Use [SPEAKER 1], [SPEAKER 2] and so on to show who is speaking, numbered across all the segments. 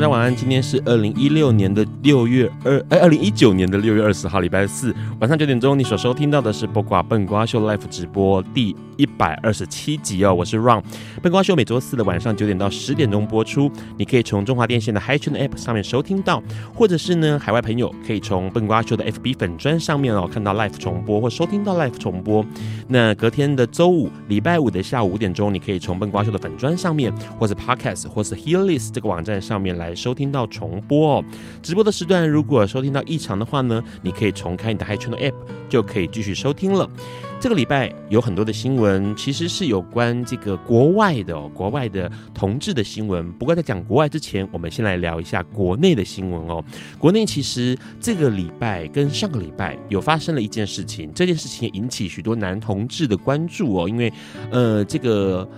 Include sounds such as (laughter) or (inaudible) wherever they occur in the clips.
[SPEAKER 1] 家晚安，今天是二零一六年的六月二，哎，二零一九年的六月二十号，礼拜四晚上九点钟，你所收听到的是《播瓜笨瓜秀》Live 直播第一百二十七集哦，我是 Ron。笨瓜秀每周四的晚上九点到十点钟播出，你可以从中华电信的 HiTune App 上面收听到，或者是呢，海外朋友可以从笨瓜秀的 FB 粉砖上面哦看到 Live 重播或收听到 Live 重播。那隔天的周五，礼拜五的下午五点钟，你可以从笨瓜秀的粉砖上面，或是 Podcast 或是 Hearlist 这个网站上面来收听到重播哦。直播的时段如果收听到异常的话呢，你可以重开你的 HiTune App，就可以继续收听了。这个礼拜有很多的新闻，其实是有关这个国外的，国外的同志的新闻。不过在讲国外之前，我们先来聊一下国内的新闻哦。国内其实这个礼拜跟上个礼拜有发生了一件事情，这件事情引起许多男同志的关注哦，因为呃这个。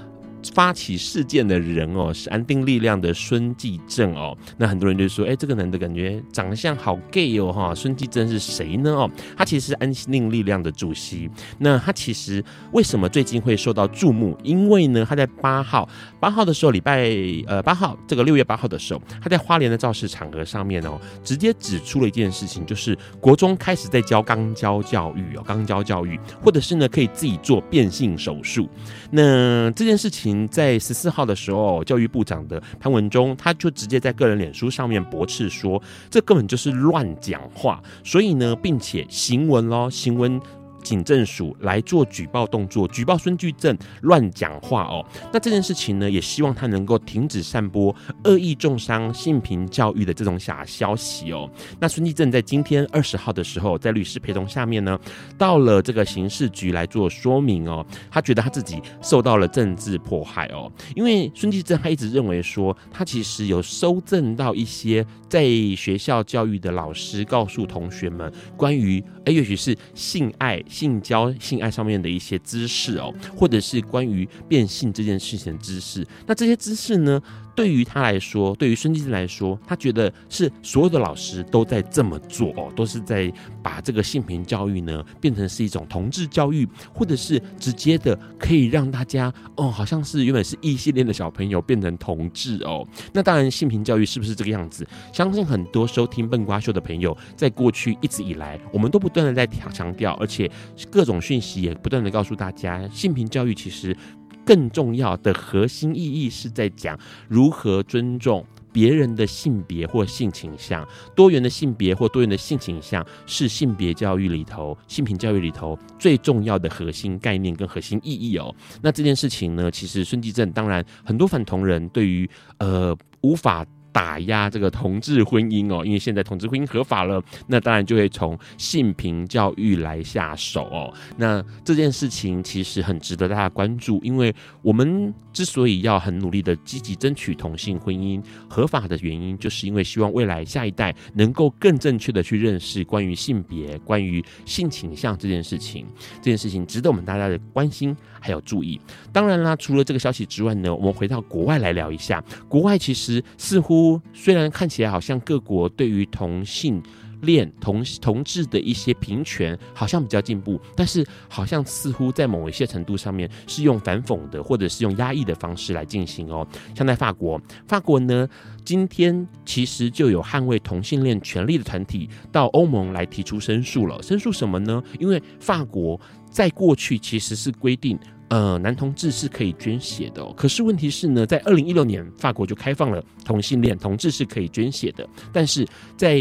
[SPEAKER 1] 发起事件的人哦，是安定力量的孙继正哦。那很多人就说，哎，这个男的感觉长相好 gay 哦哈。孙继正是谁呢？哦，他其实是安定力量的主席。那他其实为什么最近会受到注目？因为呢，他在八号八号的时候，礼拜呃八号这个六月八号的时候，他在花莲的造势场合上面哦，直接指出了一件事情，就是国中开始在教肛交教育哦，肛交教育，或者是呢可以自己做变性手术。那这件事情。在十四号的时候，教育部长的潘文忠他就直接在个人脸书上面驳斥说，这根本就是乱讲话，所以呢，并且行文咯，行文。警政署来做举报动作，举报孙继正乱讲话哦。那这件事情呢，也希望他能够停止散播恶意中伤性平教育的这种假消息哦。那孙继正在今天二十号的时候，在律师陪同下面呢，到了这个刑事局来做说明哦。他觉得他自己受到了政治迫害哦，因为孙继正他一直认为说，他其实有收证到一些在学校教育的老师告诉同学们关于，哎，也许是性爱。性交、性爱上面的一些知识哦，或者是关于变性这件事情的知识，那这些知识呢，对于他来说，对于孙继正来说，他觉得是所有的老师都在这么做哦，都是在把这个性平教育呢变成是一种同志教育，或者是直接的可以让大家哦，好像是原本是异性恋的小朋友变成同志哦。那当然，性平教育是不是这个样子？相信很多收听笨瓜秀的朋友，在过去一直以来，我们都不断的在强调，而且各种讯息也不断的告诉大家，性平教育其实。更重要的核心意义是在讲如何尊重别人的性别或性倾向，多元的性别或多元的性倾向是性别教育里头、性平教育里头最重要的核心概念跟核心意义哦。那这件事情呢，其实孙继正当然很多反同人对于呃无法。打压这个同志婚姻哦，因为现在同志婚姻合法了，那当然就会从性平教育来下手哦。那这件事情其实很值得大家关注，因为我们之所以要很努力的积极争取同性婚姻合法的原因，就是因为希望未来下一代能够更正确的去认识关于性别、关于性倾向这件事情。这件事情值得我们大家的关心还有注意。当然啦，除了这个消息之外呢，我们回到国外来聊一下，国外其实似乎。虽然看起来好像各国对于同性恋、同同志的一些平权好像比较进步，但是好像似乎在某一些程度上面是用反讽的，或者是用压抑的方式来进行哦。像在法国，法国呢，今天其实就有捍卫同性恋权利的团体到欧盟来提出申诉了。申诉什么呢？因为法国在过去其实是规定。呃，男同志是可以捐血的。可是问题是呢，在二零一六年，法国就开放了同性恋同志是可以捐血的，但是在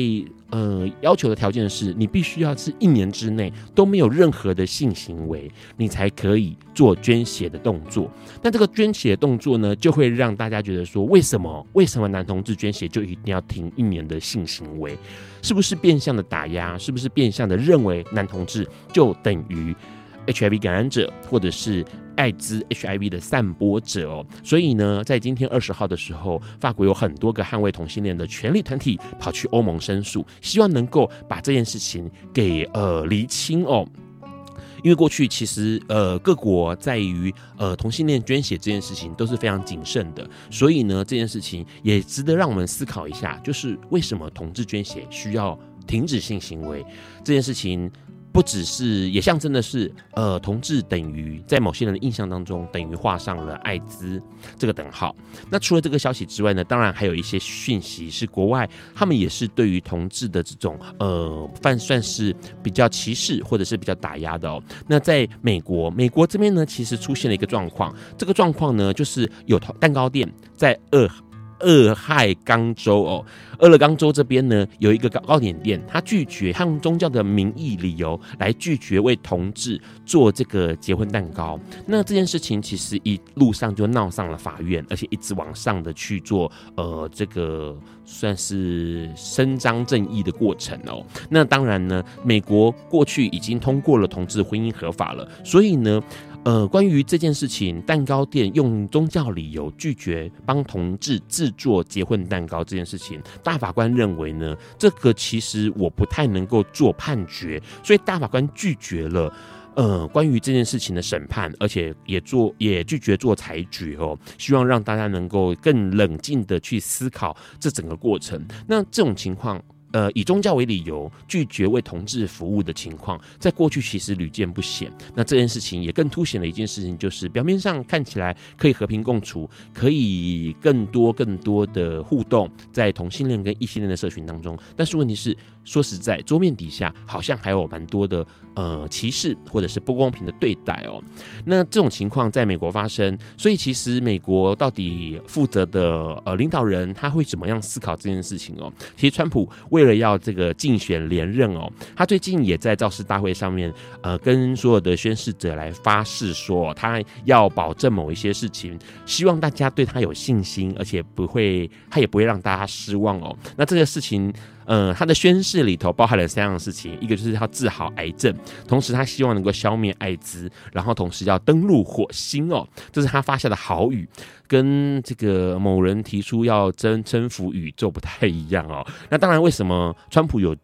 [SPEAKER 1] 呃要求的条件是你必须要是一年之内都没有任何的性行为，你才可以做捐血的动作。那这个捐血的动作呢，就会让大家觉得说，为什么为什么男同志捐血就一定要停一年的性行为？是不是变相的打压？是不是变相的认为男同志就等于？HIV 感染者，或者是艾滋 HIV 的散播者哦，所以呢，在今天二十号的时候，法国有很多个捍卫同性恋的权利团体跑去欧盟申诉，希望能够把这件事情给呃厘清哦。因为过去其实呃各国在于呃同性恋捐血这件事情都是非常谨慎的，所以呢，这件事情也值得让我们思考一下，就是为什么同志捐血需要停止性行为这件事情。不只是，也象征的是，呃，同志等于在某些人的印象当中，等于画上了艾滋这个等号。那除了这个消息之外呢，当然还有一些讯息是国外他们也是对于同志的这种呃，算算是比较歧视或者是比较打压的哦。那在美国，美国这边呢，其实出现了一个状况，这个状况呢，就是有蛋糕店在二。俄亥冈州哦，俄勒冈州这边呢，有一个糕点店，他拒绝用宗教的名义理由来拒绝为同志做这个结婚蛋糕。那这件事情其实一路上就闹上了法院，而且一直往上的去做呃这个算是伸张正义的过程哦。那当然呢，美国过去已经通过了同志婚姻合法了，所以呢。呃，关于这件事情，蛋糕店用宗教理由拒绝帮同志制作结婚蛋糕这件事情，大法官认为呢，这个其实我不太能够做判决，所以大法官拒绝了呃关于这件事情的审判，而且也做也拒绝做裁决哦，希望让大家能够更冷静的去思考这整个过程。那这种情况。呃，以宗教为理由拒绝为同志服务的情况，在过去其实屡见不鲜。那这件事情也更凸显了一件事情，就是表面上看起来可以和平共处，可以更多更多的互动在同性恋跟异性恋的社群当中，但是问题是。说实在，桌面底下好像还有蛮多的呃歧视或者是不公平的对待哦。那这种情况在美国发生，所以其实美国到底负责的呃领导人他会怎么样思考这件事情哦？其实川普为为了要这个竞选连任哦，他最近也在造势大会上面呃跟所有的宣誓者来发誓说，他要保证某一些事情，希望大家对他有信心，而且不会他也不会让大家失望哦。那这个事情。呃，他的宣誓里头包含了三样事情，一个就是要治好癌症，同时他希望能够消灭艾滋，然后同时要登陆火星哦，这是他发下的豪语，跟这个某人提出要征征服宇宙不太一样哦。那当然，为什么川普有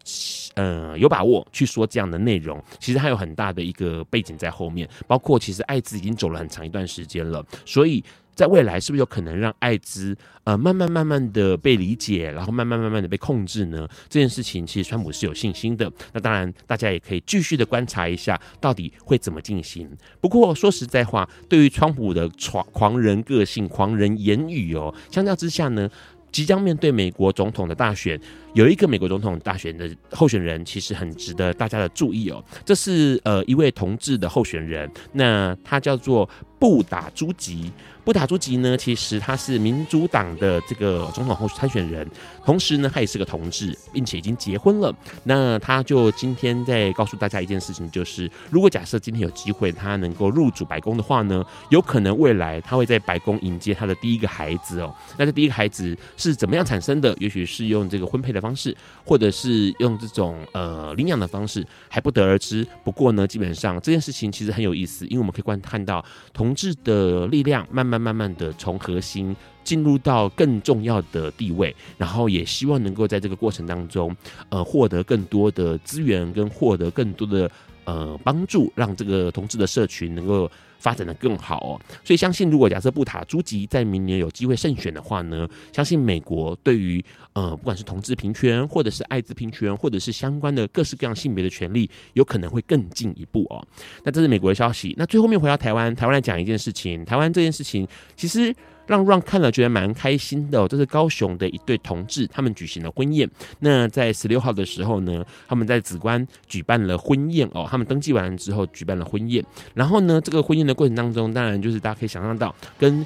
[SPEAKER 1] 呃有把握去说这样的内容？其实他有很大的一个背景在后面，包括其实艾滋已经走了很长一段时间了，所以。在未来是不是有可能让艾滋呃慢慢慢慢的被理解，然后慢慢慢慢的被控制呢？这件事情其实川普是有信心的。那当然，大家也可以继续的观察一下，到底会怎么进行。不过说实在话，对于川普的狂狂人个性、狂人言语哦，相较之下呢，即将面对美国总统的大选，有一个美国总统大选的候选人，其实很值得大家的注意哦。这是呃一位同志的候选人，那他叫做布达朱吉。布达朱吉呢，其实他是民主党的这个总统候参选人，同时呢，他也是个同志，并且已经结婚了。那他就今天在告诉大家一件事情，就是如果假设今天有机会他能够入主白宫的话呢，有可能未来他会在白宫迎接他的第一个孩子哦。那这第一个孩子是怎么样产生的？也许是用这个婚配的方方式，或者是用这种呃领养的方式，还不得而知。不过呢，基本上这件事情其实很有意思，因为我们可以观看到同志的力量慢慢。慢慢的从核心进入到更重要的地位，然后也希望能够在这个过程当中，呃，获得更多的资源跟获得更多的呃帮助，让这个同志的社群能够发展得更好哦。所以相信，如果假设布塔朱吉在明年有机会胜选的话呢，相信美国对于呃不管是同志平权，或者是艾滋平权，或者是相关的各式各样性别的权利，有可能会更进一步哦。那这是美国的消息。那最后面回到台湾，台湾来讲一件事情，台湾这件事情其实。让 Ron 看了觉得蛮开心的。这是高雄的一对同志，他们举行了婚宴。那在十六号的时候呢，他们在紫关举办了婚宴哦。他们登记完了之后举办了婚宴。然后呢，这个婚宴的过程当中，当然就是大家可以想象到，跟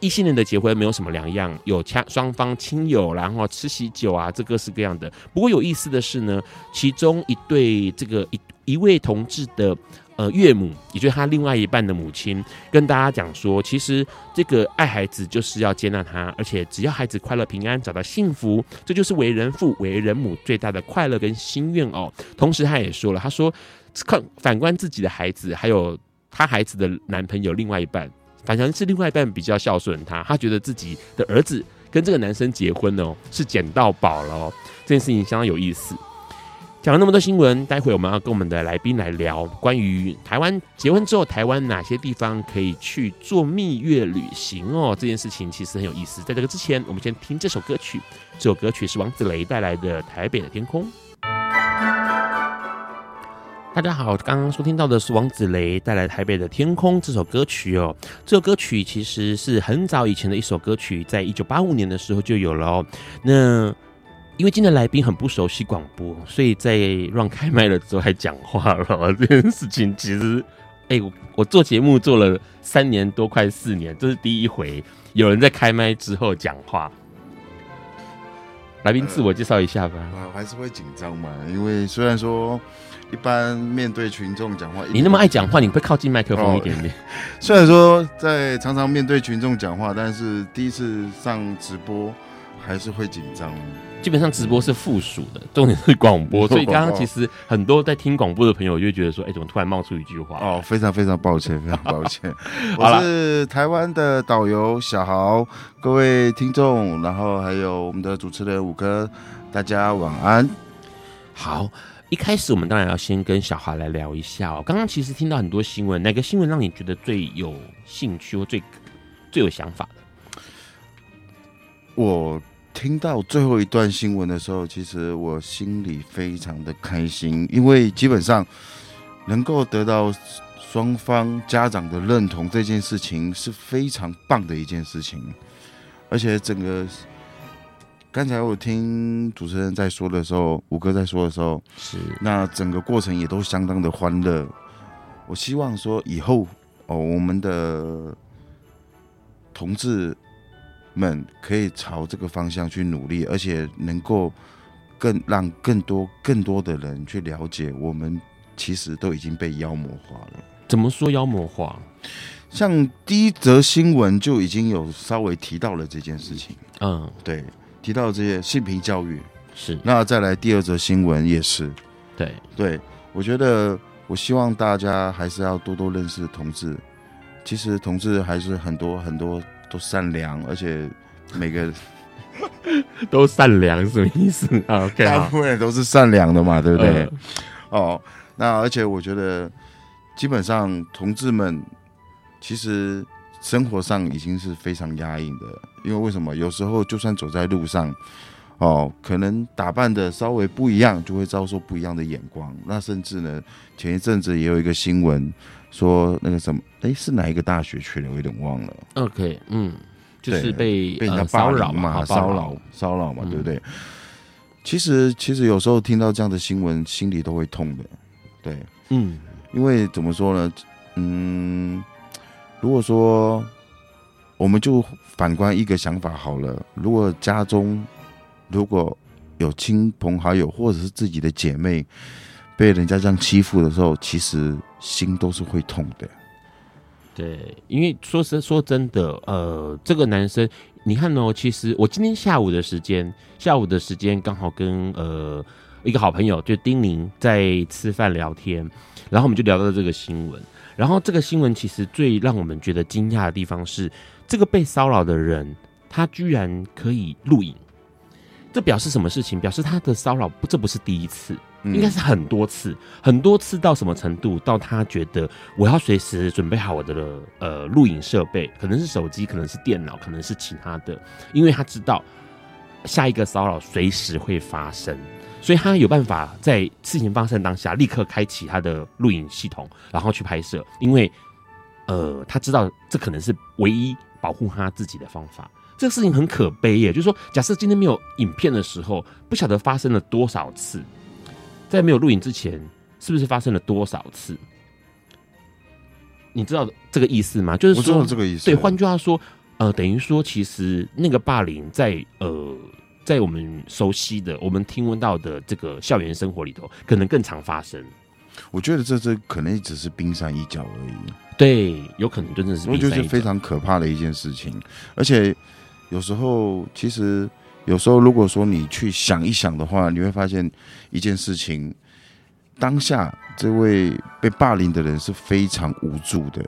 [SPEAKER 1] 异性恋的结婚没有什么两样，有亲双方亲友，然后吃喜酒啊，这各式各样的。不过有意思的是呢，其中一对这个一一位同志的。呃，岳母，也就是他另外一半的母亲，跟大家讲说，其实这个爱孩子就是要接纳他，而且只要孩子快乐平安，找到幸福，这就是为人父、为人母最大的快乐跟心愿哦。同时，他也说了，他说，看反观自己的孩子，还有他孩子的男朋友另外一半，反正是另外一半比较孝顺他，他觉得自己的儿子跟这个男生结婚哦，是捡到宝了哦，这件事情相当有意思。讲了那么多新闻，待会我们要跟我们的来宾来聊关于台湾结婚之后，台湾哪些地方可以去做蜜月旅行哦？这件事情其实很有意思。在这个之前，我们先听这首歌曲。这首歌曲是王子雷带来的《台北的天空》。大家好，刚刚收听到的是王子雷带来《台北的天空》这首歌曲哦。这首歌曲其实是很早以前的一首歌曲，在一九八五年的时候就有了哦。那因为今天来宾很不熟悉广播，所以在让开麦了之后还讲话了。这件事情其实，哎、欸，我我做节目做了三年多，快四年，这是第一回有人在开麦之后讲话。来宾自我介绍一下吧。
[SPEAKER 2] 我、呃、还是会紧张嘛，因为虽然说一般面对群众讲话，
[SPEAKER 1] 你那么爱讲话，你会靠近麦克风一点点。哦、(laughs)
[SPEAKER 2] 虽然说在常常面对群众讲话，但是第一次上直播还是会紧张。
[SPEAKER 1] 基本上直播是附属的，重点是广播，(laughs) 所以刚刚其实很多在听广播的朋友就觉得说，哎、欸，怎么突然冒出一句话？(laughs)
[SPEAKER 2] 哦，非常非常抱歉，非常抱歉。(laughs) 我是台湾的导游小豪，各位听众，然后还有我们的主持人五哥，大家晚安。
[SPEAKER 1] 好，一开始我们当然要先跟小豪来聊一下哦。刚刚其实听到很多新闻，哪个新闻让你觉得最有兴趣或最最有想法的？
[SPEAKER 2] 我。听到最后一段新闻的时候，其实我心里非常的开心，因为基本上能够得到双方家长的认同，这件事情是非常棒的一件事情。而且整个刚才我听主持人在说的时候，五哥在说的时候，是那整个过程也都相当的欢乐。我希望说以后哦，我们的同志。们可以朝这个方向去努力，而且能够更让更多更多的人去了解，我们其实都已经被妖魔化了。
[SPEAKER 1] 怎么说妖魔化？
[SPEAKER 2] 像第一则新闻就已经有稍微提到了这件事情。嗯，对，提到这些性平教育是。那再来第二则新闻也是。
[SPEAKER 1] 对
[SPEAKER 2] 对，我觉得我希望大家还是要多多认识同志。其实同志还是很多很多。都善良，而且每个 (laughs)
[SPEAKER 1] 都善良，什么意思 (laughs) 啊？OK，
[SPEAKER 2] 大部分人都是善良的嘛，对不对？呃、哦，那而且我觉得，基本上同志们其实生活上已经是非常压抑的，因为为什么？有时候就算走在路上，哦，可能打扮的稍微不一样，就会遭受不一样的眼光。那甚至呢，前一阵子也有一个新闻。说那个什么，哎，是哪一个大学去了？我有点忘了。
[SPEAKER 1] OK，嗯，就是被
[SPEAKER 2] 被人家骚扰嘛，骚扰骚扰嘛，对不对？其实其实有时候听到这样的新闻，心里都会痛的。对，嗯，因为怎么说呢？嗯，如果说我们就反观一个想法好了，如果家中如果有亲朋好友或者是自己的姐妹被人家这样欺负的时候，其实。心都是会痛的，
[SPEAKER 1] 对，因为说实说真的，呃，这个男生，你看哦，其实我今天下午的时间，下午的时间刚好跟呃一个好朋友就丁宁在吃饭聊天，然后我们就聊到这个新闻，然后这个新闻其实最让我们觉得惊讶的地方是，这个被骚扰的人他居然可以录影，这表示什么事情？表示他的骚扰不，这不是第一次。应该是很多次，很多次到什么程度？到他觉得我要随时准备好我的呃录影设备，可能是手机，可能是电脑，可能是其他的，因为他知道下一个骚扰随时会发生，所以他有办法在事情发生当下立刻开启他的录影系统，然后去拍摄，因为呃他知道这可能是唯一保护他自己的方法。这个事情很可悲耶，就是说，假设今天没有影片的时候，不晓得发生了多少次，在没有录影之前，是不是发生了多少次？你知道这个意思吗？就是说
[SPEAKER 2] 这个意思。
[SPEAKER 1] 对，换句话说，呃，等于说，其实那个霸凌在呃，在我们熟悉的、我们听闻到的这个校园生活里头，可能更常发生。
[SPEAKER 2] 我觉得这这可能只是冰山一角而已。
[SPEAKER 1] 对，有可能真的是冰山一角。
[SPEAKER 2] 我觉得是非常可怕的一件事情。而且有时候，其实有时候，如果说你去想一想的话，你会发现一件事情。当下这位被霸凌的人是非常无助的，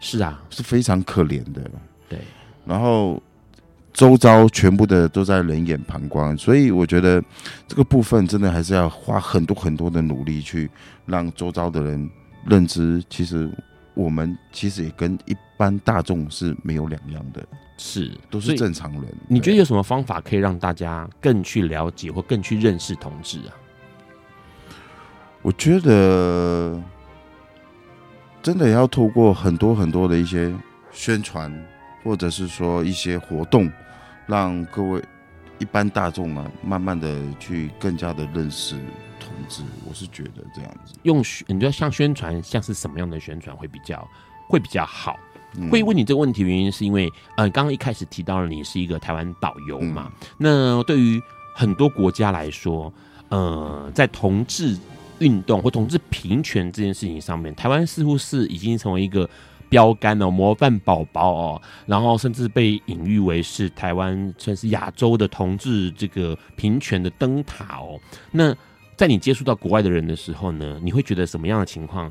[SPEAKER 1] 是啊，
[SPEAKER 2] 是非常可怜的。
[SPEAKER 1] 对，
[SPEAKER 2] 然后周遭全部的都在冷眼旁观，所以我觉得这个部分真的还是要花很多很多的努力去让周遭的人认知，其实我们其实也跟一般大众是没有两样的，
[SPEAKER 1] 是
[SPEAKER 2] 都是正常人。
[SPEAKER 1] 你觉得有什么方法可以让大家更去了解或更去认识同志啊？
[SPEAKER 2] 我觉得真的要透过很多很多的一些宣传，或者是说一些活动，让各位一般大众啊，慢慢的去更加的认识同志。我是觉得这样子，
[SPEAKER 1] 用你觉得像宣传，像是什么样的宣传会比较会比较好？会问你这个问题原因是因为，呃，刚刚一开始提到了你是一个台湾导游嘛？那对于很多国家来说，呃，在同志运动或同志平权这件事情上面，台湾似乎是已经成为一个标杆哦，模范宝宝哦，然后甚至被隐喻为是台湾算是亚洲的同志这个平权的灯塔哦。那在你接触到国外的人的时候呢，你会觉得什么样的情况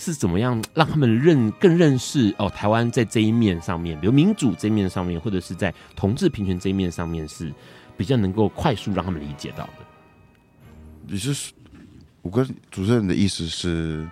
[SPEAKER 1] 是怎么样让他们认更认识哦？台湾在这一面上面，比如民主这一面上面，或者是在同志平权这一面上面，是比较能够快速让他们理解到的。
[SPEAKER 2] 你是？我跟主持人的意思是，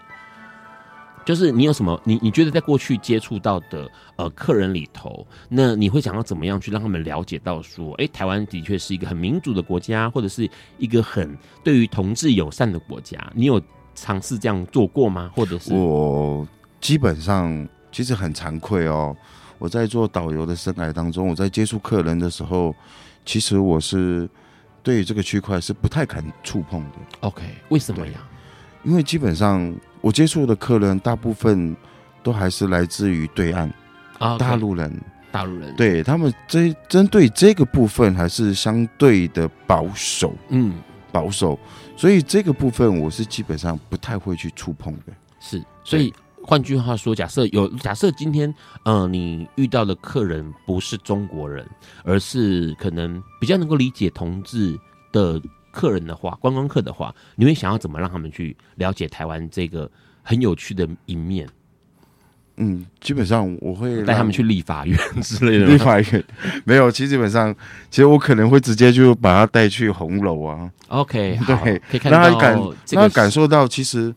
[SPEAKER 1] 就是你有什么你你觉得在过去接触到的呃客人里头，那你会想要怎么样去让他们了解到说，哎、台湾的确是一个很民主的国家，或者是一个很对于同志友善的国家。你有尝试这样做过吗？或者是
[SPEAKER 2] 我基本上其实很惭愧哦，我在做导游的生涯当中，我在接触客人的时候，其实我是。对于这个区块是不太敢触碰的。
[SPEAKER 1] OK，为什么呀？
[SPEAKER 2] 因为基本上我接触的客人大部分都还是来自于对岸
[SPEAKER 1] 啊，
[SPEAKER 2] 大陆人，
[SPEAKER 1] 大陆人，
[SPEAKER 2] 对他们这针对这个部分还是相对的保守，
[SPEAKER 1] 嗯，
[SPEAKER 2] 保守，所以这个部分我是基本上不太会去触碰的。
[SPEAKER 1] 是，所以。换句话说，假设有假设今天，呃，你遇到的客人不是中国人，而是可能比较能够理解同志的客人的话，观光客的话，你会想要怎么让他们去了解台湾这个很有趣的一面？
[SPEAKER 2] 嗯，基本上我会
[SPEAKER 1] 带他们去立法院 (laughs) 之类的。
[SPEAKER 2] 立法院没有，其实基本上，其实我可能会直接就把他带去红楼啊。
[SPEAKER 1] OK，
[SPEAKER 2] 对，
[SPEAKER 1] 可以看到
[SPEAKER 2] 让他感，让他感受到，其实，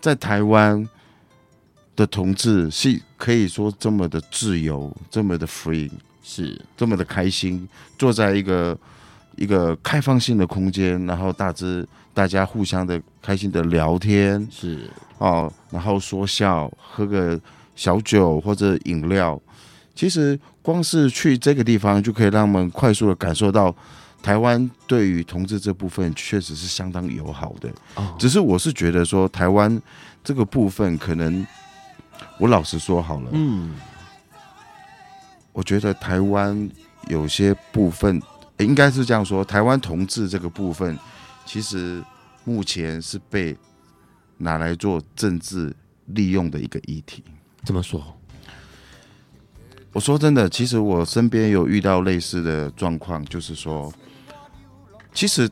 [SPEAKER 2] 在台湾。的同志是可以说这么的自由，这么的 free，
[SPEAKER 1] 是
[SPEAKER 2] 这么的开心，坐在一个一个开放性的空间，然后大致大家互相的开心的聊天，
[SPEAKER 1] 是
[SPEAKER 2] 哦，然后说笑，喝个小酒或者饮料，其实光是去这个地方就可以让我们快速的感受到台湾对于同志这部分确实是相当友好的。
[SPEAKER 1] 哦，
[SPEAKER 2] 只是我是觉得说台湾这个部分可能。我老实说好了，
[SPEAKER 1] 嗯，
[SPEAKER 2] 我觉得台湾有些部分应该是这样说，台湾同志这个部分，其实目前是被拿来做政治利用的一个议题。
[SPEAKER 1] 怎么说？
[SPEAKER 2] 我说真的，其实我身边有遇到类似的状况，就是说，其实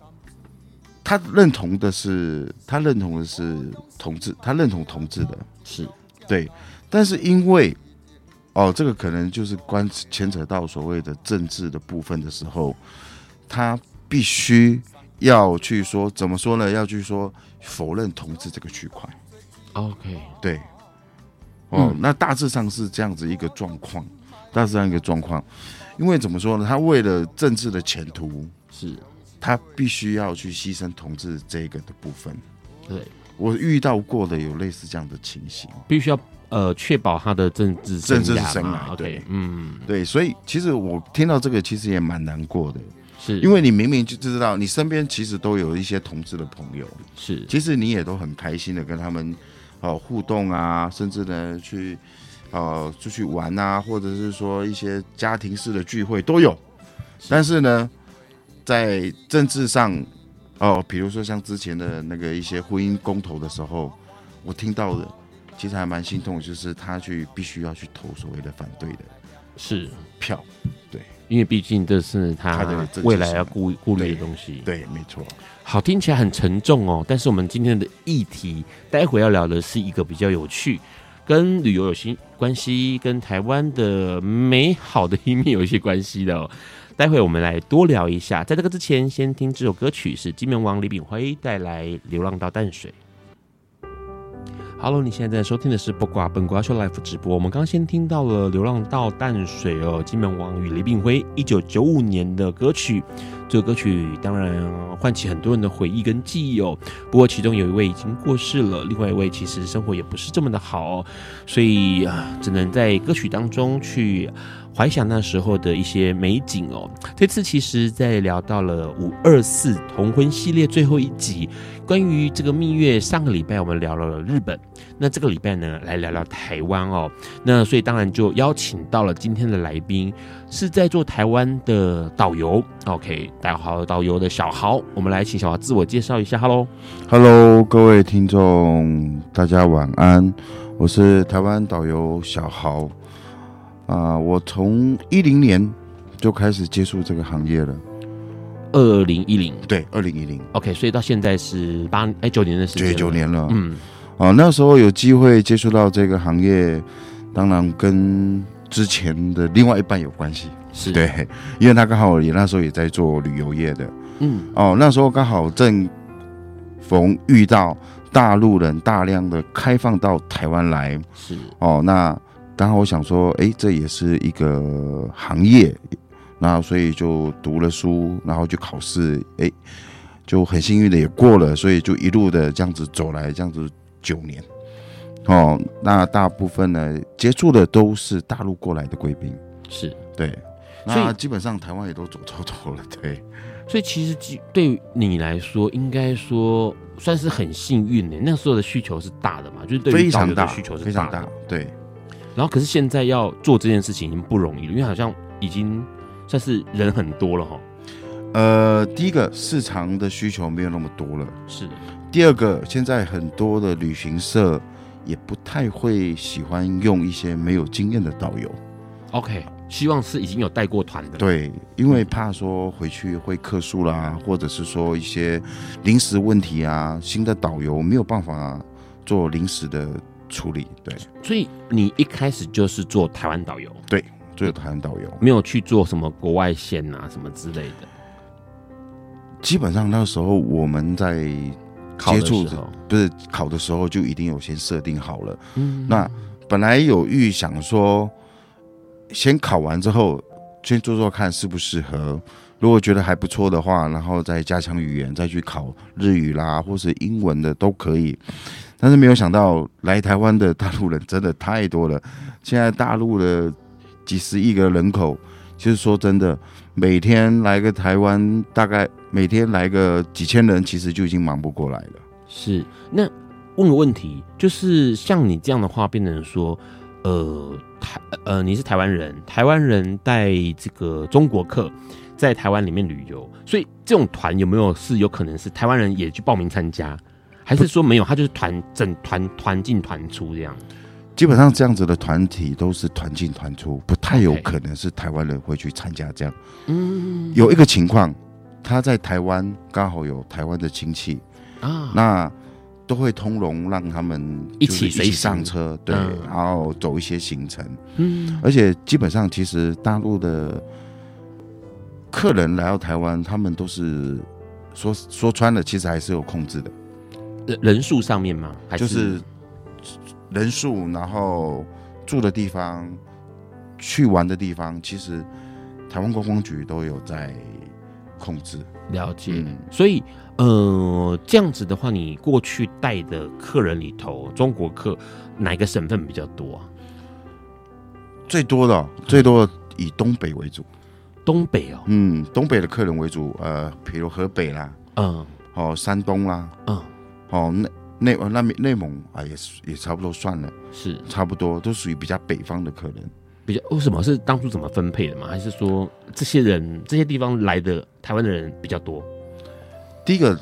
[SPEAKER 2] 他认同的是，他认同的是同志，他认同同志的，
[SPEAKER 1] 是。
[SPEAKER 2] 对，但是因为哦，这个可能就是关牵扯到所谓的政治的部分的时候，他必须要去说怎么说呢？要去说否认同志这个区块。
[SPEAKER 1] OK，
[SPEAKER 2] 对，哦，
[SPEAKER 1] 嗯、
[SPEAKER 2] 那大致上是这样子一个状况，大致上一个状况。因为怎么说呢？他为了政治的前途，
[SPEAKER 1] 是
[SPEAKER 2] 他必须要去牺牲同志这个的部分。
[SPEAKER 1] 对。
[SPEAKER 2] 我遇到过的有类似这样的情形，
[SPEAKER 1] 必须要呃确保他的政治
[SPEAKER 2] 政治
[SPEAKER 1] 生
[SPEAKER 2] 涯
[SPEAKER 1] 对。嗯，
[SPEAKER 2] 对，所以其实我听到这个其实也蛮难过的，
[SPEAKER 1] 是
[SPEAKER 2] 因为你明明就知道你身边其实都有一些同志的朋友，
[SPEAKER 1] 是，
[SPEAKER 2] 其实你也都很开心的跟他们哦互动啊，甚至呢去呃出去玩啊，或者是说一些家庭式的聚会都有，但是呢，在政治上。哦，比如说像之前的那个一些婚姻公投的时候，我听到的其实还蛮心痛，就是他去必须要去投所谓的反对的，
[SPEAKER 1] 是
[SPEAKER 2] 票，对，
[SPEAKER 1] 因为毕竟这是他未来要顾顾虑的东西，
[SPEAKER 2] 对，对，没错。
[SPEAKER 1] 好，听起来很沉重哦，但是我们今天的议题，待会要聊的是一个比较有趣，跟旅游有些关系，跟台湾的美好的一面有一些关系的哦。待会我们来多聊一下，在这个之前，先听这首歌曲是金门王李炳辉带来《流浪到淡水》。Hello，你现在在收听的是《不挂本瓜秀》Life 直播。我们刚先听到了《流浪到淡水》哦，金门王与雷炳辉一九九五年的歌曲。这个歌曲当然唤起很多人的回忆跟记忆哦。不过其中有一位已经过世了，另外一位其实生活也不是这么的好哦，所以啊，只能在歌曲当中去。怀想那时候的一些美景哦。这次其实，在聊到了五二四同婚系列最后一集，关于这个蜜月。上个礼拜我们聊了日本，那这个礼拜呢，来聊聊台湾哦。那所以当然就邀请到了今天的来宾，是在做台湾的导游。OK，带好导游的小豪，我们来请小豪自我介绍一下。Hello，Hello，
[SPEAKER 2] 各位听众，大家晚安，我是台湾导游小豪。啊，我从一零年就开始接触这个行业了。
[SPEAKER 1] 二零一零，
[SPEAKER 2] 对，二零一零。
[SPEAKER 1] OK，所以到现在是八哎九年的时间，
[SPEAKER 2] 九年了。
[SPEAKER 1] 嗯，
[SPEAKER 2] 啊，那时候有机会接触到这个行业，当然跟之前的另外一半有关系，
[SPEAKER 1] 是
[SPEAKER 2] 对，因为他刚好也那时候也在做旅游业的。
[SPEAKER 1] 嗯，
[SPEAKER 2] 哦，那时候刚好正逢遇到大陆人大量的开放到台湾来，
[SPEAKER 1] 是
[SPEAKER 2] 哦，那。当然，我想说，哎，这也是一个行业，然后所以就读了书，然后就考试，哎，就很幸运的也过了，所以就一路的这样子走来，这样子九年，哦，那大部分呢接触的都是大陆过来的贵宾，
[SPEAKER 1] 是。
[SPEAKER 2] 对，那基本上台湾也都走透透了，对，
[SPEAKER 1] 所以其实对你来说，应该说算是很幸运的，那时候的需求是大的嘛，就是对于导游的需求是
[SPEAKER 2] 非常大，对。
[SPEAKER 1] 然后，可是现在要做这件事情已经不容易了，因为好像已经算是人很多了哈。
[SPEAKER 2] 呃，第一个市场的需求没有那么多了，
[SPEAKER 1] 是。
[SPEAKER 2] 第二个，现在很多的旅行社也不太会喜欢用一些没有经验的导游。
[SPEAKER 1] OK，希望是已经有带过团的。
[SPEAKER 2] 对，因为怕说回去会客诉啦，或者是说一些临时问题啊，新的导游没有办法做临时的。处理对，
[SPEAKER 1] 所以你一开始就是做台湾导游，
[SPEAKER 2] 对，做台湾导游，
[SPEAKER 1] 没有去做什么国外线啊什么之类的。
[SPEAKER 2] 基本上那时候我们在接触的不是考的时候就一定有先设定好了。嗯，那本来有预想说，先考完之后先做做看适不适合，如果觉得还不错的话，然后再加强语言，再去考日语啦，或是英文的都可以。但是没有想到来台湾的大陆人真的太多了。现在大陆的几十亿个人口，其实说真的，每天来个台湾，大概每天来个几千人，其实就已经忙不过来了。
[SPEAKER 1] 是，那问个问题，就是像你这样的话，变成说，呃，台呃，你是台湾人，台湾人带这个中国客在台湾里面旅游，所以这种团有没有是有可能是台湾人也去报名参加？还是说没有，他就是团整团团进团出这样。
[SPEAKER 2] 基本上这样子的团体都是团进团出，不太有可能是台湾人会去参加这样。嗯，有一个情况，他在台湾刚好有台湾的亲戚啊，那都会通融让他们一起一起上车，对，然后走一些行程。嗯，而且基本上其实大陆的客人来到台湾，他们都是说说穿了，其实还是有控制的。
[SPEAKER 1] 人数上面吗？还是
[SPEAKER 2] 就是人数，然后住的地方、去玩的地方，其实台湾观光局都有在控制。
[SPEAKER 1] 了解。
[SPEAKER 2] 嗯
[SPEAKER 1] 所以呃，这样子的话，你过去带的客人里头，中国客哪个省份比较多啊？
[SPEAKER 2] 最多的哦最多的以东北为主，
[SPEAKER 1] 东北哦，
[SPEAKER 2] 嗯，东北的客人为主，呃，比如河北啦，
[SPEAKER 1] 嗯
[SPEAKER 2] 哦，山东啦，
[SPEAKER 1] 嗯，
[SPEAKER 2] 哦，内内那边内蒙啊，也是也差不多算了，
[SPEAKER 1] 是
[SPEAKER 2] 差不多都属于比较北方的客人。
[SPEAKER 1] 比较为什么是当初怎么分配的吗？还是说这些人这些地方来的台湾的人比较多？
[SPEAKER 2] 第一个，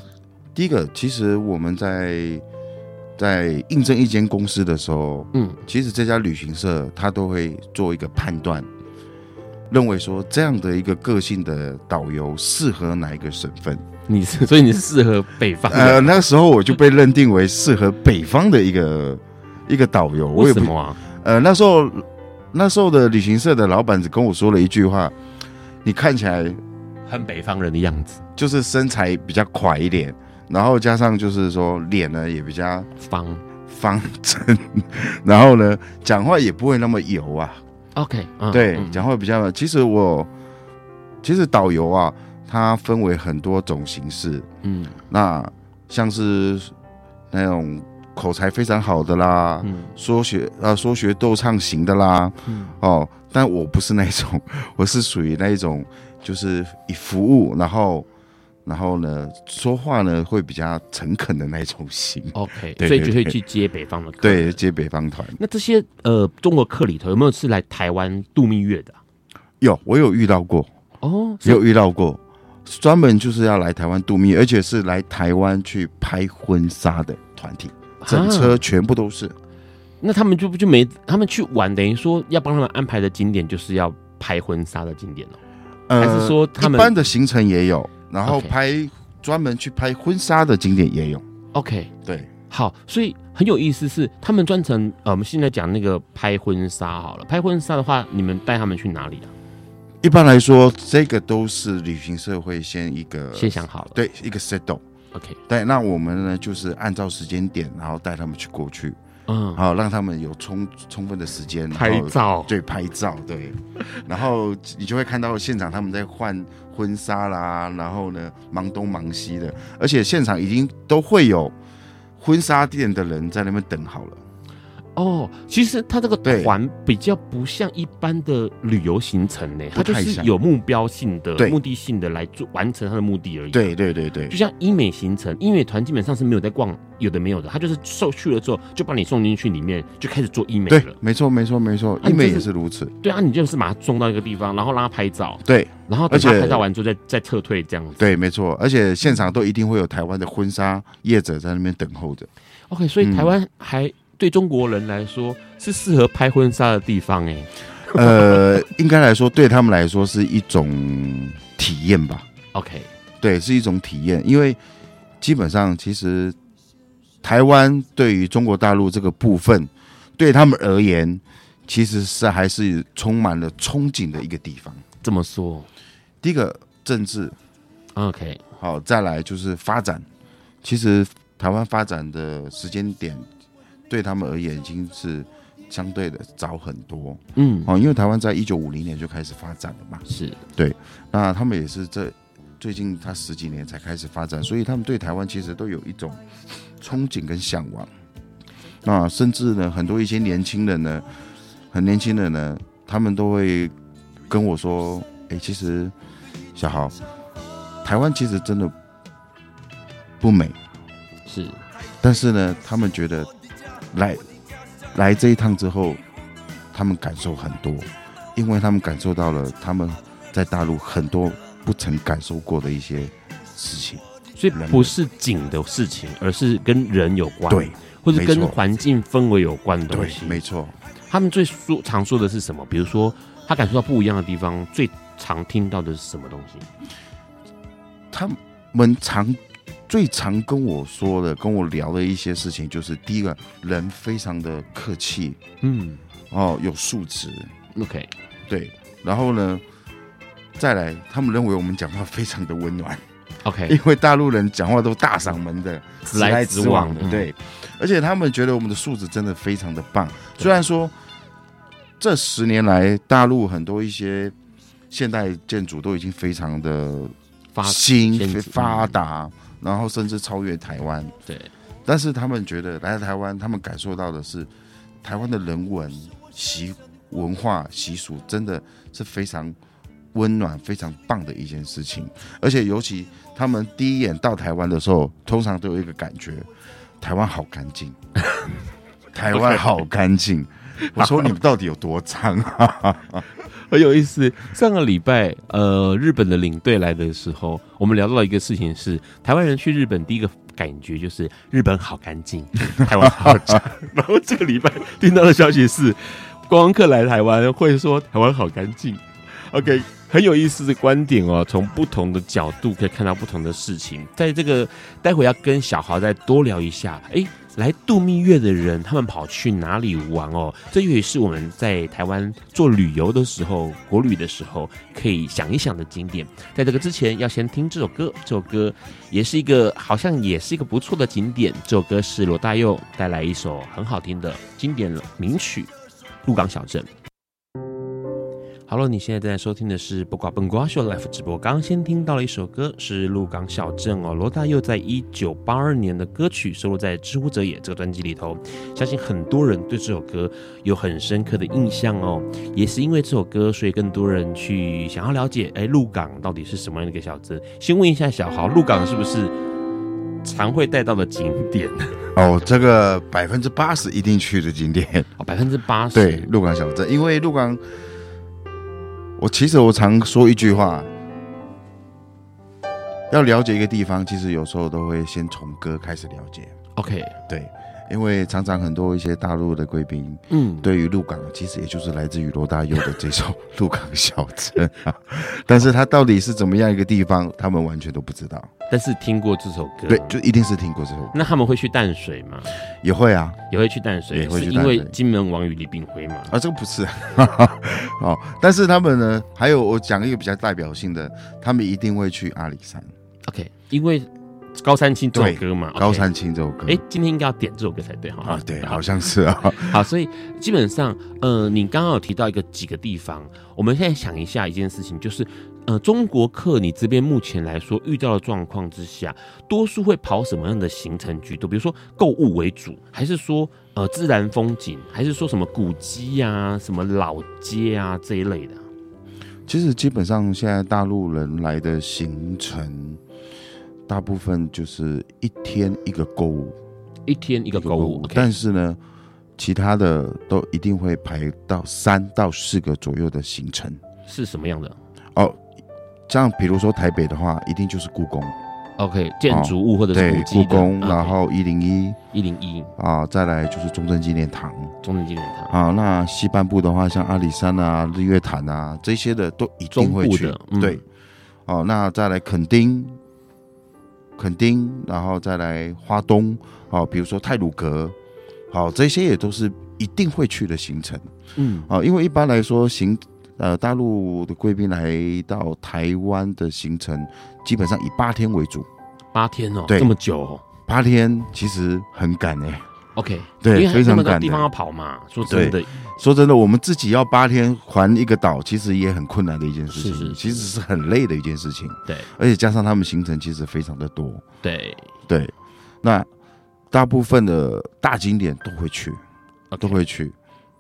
[SPEAKER 2] 第一个，其实我们在在应征一间公司的时候，
[SPEAKER 1] 嗯，
[SPEAKER 2] 其实这家旅行社他都会做一个判断，认为说这样的一个个性的导游适合哪一个省份。
[SPEAKER 1] 你是所以你是适合北方？
[SPEAKER 2] 呃，那时候我就被认定为适合北方的一个一个导游。我也
[SPEAKER 1] 为什么啊？
[SPEAKER 2] 呃，那时候那时候的旅行社的老板只跟我说了一句话：“你看起来
[SPEAKER 1] 很北方人的样子，
[SPEAKER 2] 就是身材比较垮一点，然后加上就是说脸呢也比较
[SPEAKER 1] 方
[SPEAKER 2] 方正，(laughs) 然后呢讲话也不会那么油啊。
[SPEAKER 1] OK，嗯
[SPEAKER 2] 对，
[SPEAKER 1] 嗯
[SPEAKER 2] 讲话比较。其实我其实导游啊，它分为很多种形式。
[SPEAKER 1] 嗯。
[SPEAKER 2] 那像是那种口才非常好的啦，
[SPEAKER 1] 嗯。
[SPEAKER 2] 说学呃说学逗唱型的啦，
[SPEAKER 1] 嗯。
[SPEAKER 2] 哦，但我不是那种，(laughs) 我是属于那一种，就是以服务，然后然后呢说话呢会比较诚恳的那种型
[SPEAKER 1] ，，OK，(laughs)
[SPEAKER 2] 对
[SPEAKER 1] 所以就会
[SPEAKER 2] 对。
[SPEAKER 1] 去接北方的客对，
[SPEAKER 2] 接北方团。
[SPEAKER 1] 那这些呃中国客里头有没有是来台湾度蜜月的啊、
[SPEAKER 2] 有我有遇到过，
[SPEAKER 1] 哦，是
[SPEAKER 2] 有遇到过，专门就是要来台湾度蜜，而且是来台湾去拍婚纱的团体，整车
[SPEAKER 1] 啊
[SPEAKER 2] 全部都是。
[SPEAKER 1] 那他们就不就没他们去玩，等于说要帮他们安排的景点就是要拍婚纱的景点哦。
[SPEAKER 2] 呃
[SPEAKER 1] 还是说他们
[SPEAKER 2] 一般的行程也有，然
[SPEAKER 1] 后
[SPEAKER 2] 拍专门去拍婚纱的景点也有。
[SPEAKER 1] OK，
[SPEAKER 2] 对，
[SPEAKER 1] 好，所以很有意思是他们专程呃，我们现在讲那个拍婚纱好了，拍婚纱的话，你们带他们去哪里啊？
[SPEAKER 2] 一般来说，这个都是旅行社会先一个
[SPEAKER 1] 先想好了。
[SPEAKER 2] 对一个 settle。
[SPEAKER 1] OK，
[SPEAKER 2] 对，那我们呢就是按照时间点，然后带他们去过去，
[SPEAKER 1] 嗯，
[SPEAKER 2] 好让他们有充充分的时间
[SPEAKER 1] 拍照
[SPEAKER 2] 对，拍照，对，(laughs) 然后你就会看到现场他们在换婚纱啦，然后呢忙东忙西的，而且现场已经都会有婚纱店的人在那边等好了。
[SPEAKER 1] 哦，其实他这
[SPEAKER 2] 个
[SPEAKER 1] 团比较不像一般的旅游行程呢，他就是有目标性的、目的性的来做完成他的目的而已。
[SPEAKER 2] 对对对对
[SPEAKER 1] 就像医美行程，医美团基本上是没有在逛有的没有的，他就是受去了之后就把你送进去里面，就开始做医美
[SPEAKER 2] 对
[SPEAKER 1] 了。，
[SPEAKER 2] 没错没错没错，医美也是如此。
[SPEAKER 1] 对啊，你就是把他送到一个地方，然后让他拍照，
[SPEAKER 2] 对
[SPEAKER 1] 然后等他
[SPEAKER 2] 而且
[SPEAKER 1] 拍照完之后再再撤退这样子。
[SPEAKER 2] 对，没错，而且现场都一定会有台湾的婚纱业者在那边等候着。
[SPEAKER 1] OK，所以台湾还对中国人来说是适合拍婚纱的地方哎。
[SPEAKER 2] 呃，应该来说，对他们来说是一种体验吧。
[SPEAKER 1] OK，
[SPEAKER 2] 对，是一种体验，因为基本上其实台湾对于中国大陆这个部分，对他们而言，其实是还是充满了憧憬的一个地方。
[SPEAKER 1] 这么说
[SPEAKER 2] 第一个政治
[SPEAKER 1] ，OK，
[SPEAKER 2] 好，再来就是发展。其实台湾发展的时间点，对他们而言已经是相对的早很多。
[SPEAKER 1] 嗯，
[SPEAKER 2] 哦，因为台湾在一九五零年就开始发展了嘛。
[SPEAKER 1] 是对
[SPEAKER 2] 那他们也是这最近他十几年才开始发展，所以他们对台湾其实都有一种憧憬跟向往。那甚至呢，很多一些年轻人呢，很年轻人呢，他们都会跟我说：“哎、其实小豪，台湾其实真的不美，
[SPEAKER 1] 是，
[SPEAKER 2] 但是呢，他们觉得来来这一趟之后，他们感受很多，因为他们感受到了他们在大陆很多不曾感受过的一些事情。
[SPEAKER 1] 所以不是景的事情，而是跟人有关，
[SPEAKER 2] 对，
[SPEAKER 1] 或者跟环境氛围有关的
[SPEAKER 2] 东，
[SPEAKER 1] 西。
[SPEAKER 2] 没错。
[SPEAKER 1] 他们最说常说的是什么？比如说他感受到不一样的地方，最常听到的是什么东西？
[SPEAKER 2] 他们常最常跟我说的、跟我聊的一些事情，就是第一个人非常的客气
[SPEAKER 1] 嗯
[SPEAKER 2] 哦，有素质
[SPEAKER 1] ，，OK，
[SPEAKER 2] 对。然后呢，再来，他们认为我们讲话非常的温暖。
[SPEAKER 1] OK，(laughs)
[SPEAKER 2] 因为大陆人讲话都大嗓门的，
[SPEAKER 1] 直来直往
[SPEAKER 2] 的，
[SPEAKER 1] 嗯
[SPEAKER 2] 对。而且他们觉得我们的素质真的非常的棒。虽然说这十年来，大陆很多一些现代建筑都已经非常的
[SPEAKER 1] 发
[SPEAKER 2] 新发达，然后甚至超越台湾。
[SPEAKER 1] 对，
[SPEAKER 2] 但是他们觉得来台湾，他们感受到的是台湾的人文习文化习俗，真的是非常温暖、非常棒的一件事情。而且尤其他们第一眼到台湾的时候，通常都有一个感觉：台湾好干净，(laughs) 台湾好干净。我说你们到底有多脏啊？
[SPEAKER 1] 很有意思。上个礼拜，呃，日本的领队来的时候，我们聊到了一个事情是，台湾人去日本第一个感觉就是日本好干净，(laughs) 台湾好脏。然后这个礼拜听到的消息是，观光客来台湾会说台湾好干净。OK，很有意思的观点哦，从不同的角度可以看到不同的事情。在这个待会要跟小豪再多聊一下，哎。来度蜜月的人，他们跑去哪里玩哦？这也是我们在台湾做旅游的时候，国旅的时候可以想一想的景点。在这个之前，要先听这首歌。这首歌也是一个，好像也是一个不错的景点。这首歌是罗大佑带来一首很好听的经典名曲《鹿港小镇》。好了，你现在正在收听的是《不挂本瓜秀》Live 直播。刚刚先听到了一首歌，是《鹿港小镇》哦，罗大佑在一九八二年的歌曲，收录在《知乎者也》这个专辑里头。相信很多人对这首歌有很深刻的印象哦，也是因为这首歌，所以更多人去想要了解，哎，鹿港到底是什么样的一个小镇？先问一下小豪，鹿港是不是常会带到的景点？(laughs)
[SPEAKER 2] 哦，这个百分之八十一定去的景点
[SPEAKER 1] 哦，百分之八十
[SPEAKER 2] 对，鹿港小镇，因为鹿港。我其实我常说一句话，要了解一个地方，其实有时候都会先从歌开始了解。
[SPEAKER 1] OK，
[SPEAKER 2] 对。因为常常很多一些大陆的贵宾，嗯，对于鹿港，其实也就是来自于罗大佑的这首《鹿港小镇》啊，但是他到底是怎么样一个地方，他们完全都不知道。
[SPEAKER 1] 但是听过这首歌，
[SPEAKER 2] 对，就一定是听过这首歌。
[SPEAKER 1] 那他们会去淡水吗？
[SPEAKER 2] 也会啊，
[SPEAKER 1] 也会去淡水，也会去淡水，是因为金门王与李炳辉嘛？
[SPEAKER 2] 啊，这个不是，(laughs) 哦，但是他们呢，还有我讲一个比较代表性的，他们一定会去阿里山。
[SPEAKER 1] OK，因为。高山青这首歌嘛，
[SPEAKER 2] 高山青这首歌，
[SPEAKER 1] 哎、okay 欸，今天应该要点这首歌才对哈。
[SPEAKER 2] 啊，对，好像是啊。(laughs)
[SPEAKER 1] 好，所以基本上，呃，你刚刚有提到一个几个地方，我们现在想一下一件事情，就是，呃，中国客你这边目前来说遇到的状况之下，多数会跑什么样的行程居多？比如说购物为主，还是说呃自然风景，还是说什么古迹呀、啊、什么老街啊这一类的？
[SPEAKER 2] 其实基本上现在大陆人来的行程。大部分就是一天一个购物，
[SPEAKER 1] 一天一个购物。
[SPEAKER 2] 但是呢，其他的都一定会排到三到四个左右的行程。
[SPEAKER 1] 是什么样的？
[SPEAKER 2] 哦，像比如说台北的话，一定就是故宫。
[SPEAKER 1] OK，建筑物或者是古迹。
[SPEAKER 2] 对，故宫，然后一零一，
[SPEAKER 1] 一零一
[SPEAKER 2] 啊，再来就是中正纪念堂。
[SPEAKER 1] 中正纪念堂
[SPEAKER 2] 啊，那西半部的话，像阿里山啊、日月潭啊这些的都一定会去。嗯、对，哦，那再来垦丁。垦丁，然后再来花东，哦，比如说泰鲁阁，好，这些也都是一定会去的行程，嗯，啊，因为一般来说行，呃，大陆的贵宾来到台湾的行程，基本上以八天为主，
[SPEAKER 1] 八天哦，对，这么久哦，
[SPEAKER 2] 八天其实很赶哎。
[SPEAKER 1] OK，
[SPEAKER 2] 对，非常赶的
[SPEAKER 1] 地方要跑嘛。说真的，
[SPEAKER 2] 说真的，我们自己要八天环一个岛，其实也很困难的一件事情，是是是，其实是很累的一件事情。
[SPEAKER 1] 对，
[SPEAKER 2] 而且加上他们行程其实非常的多。
[SPEAKER 1] 对
[SPEAKER 2] 对，那大部分的大景点都会去，okay. 都会去。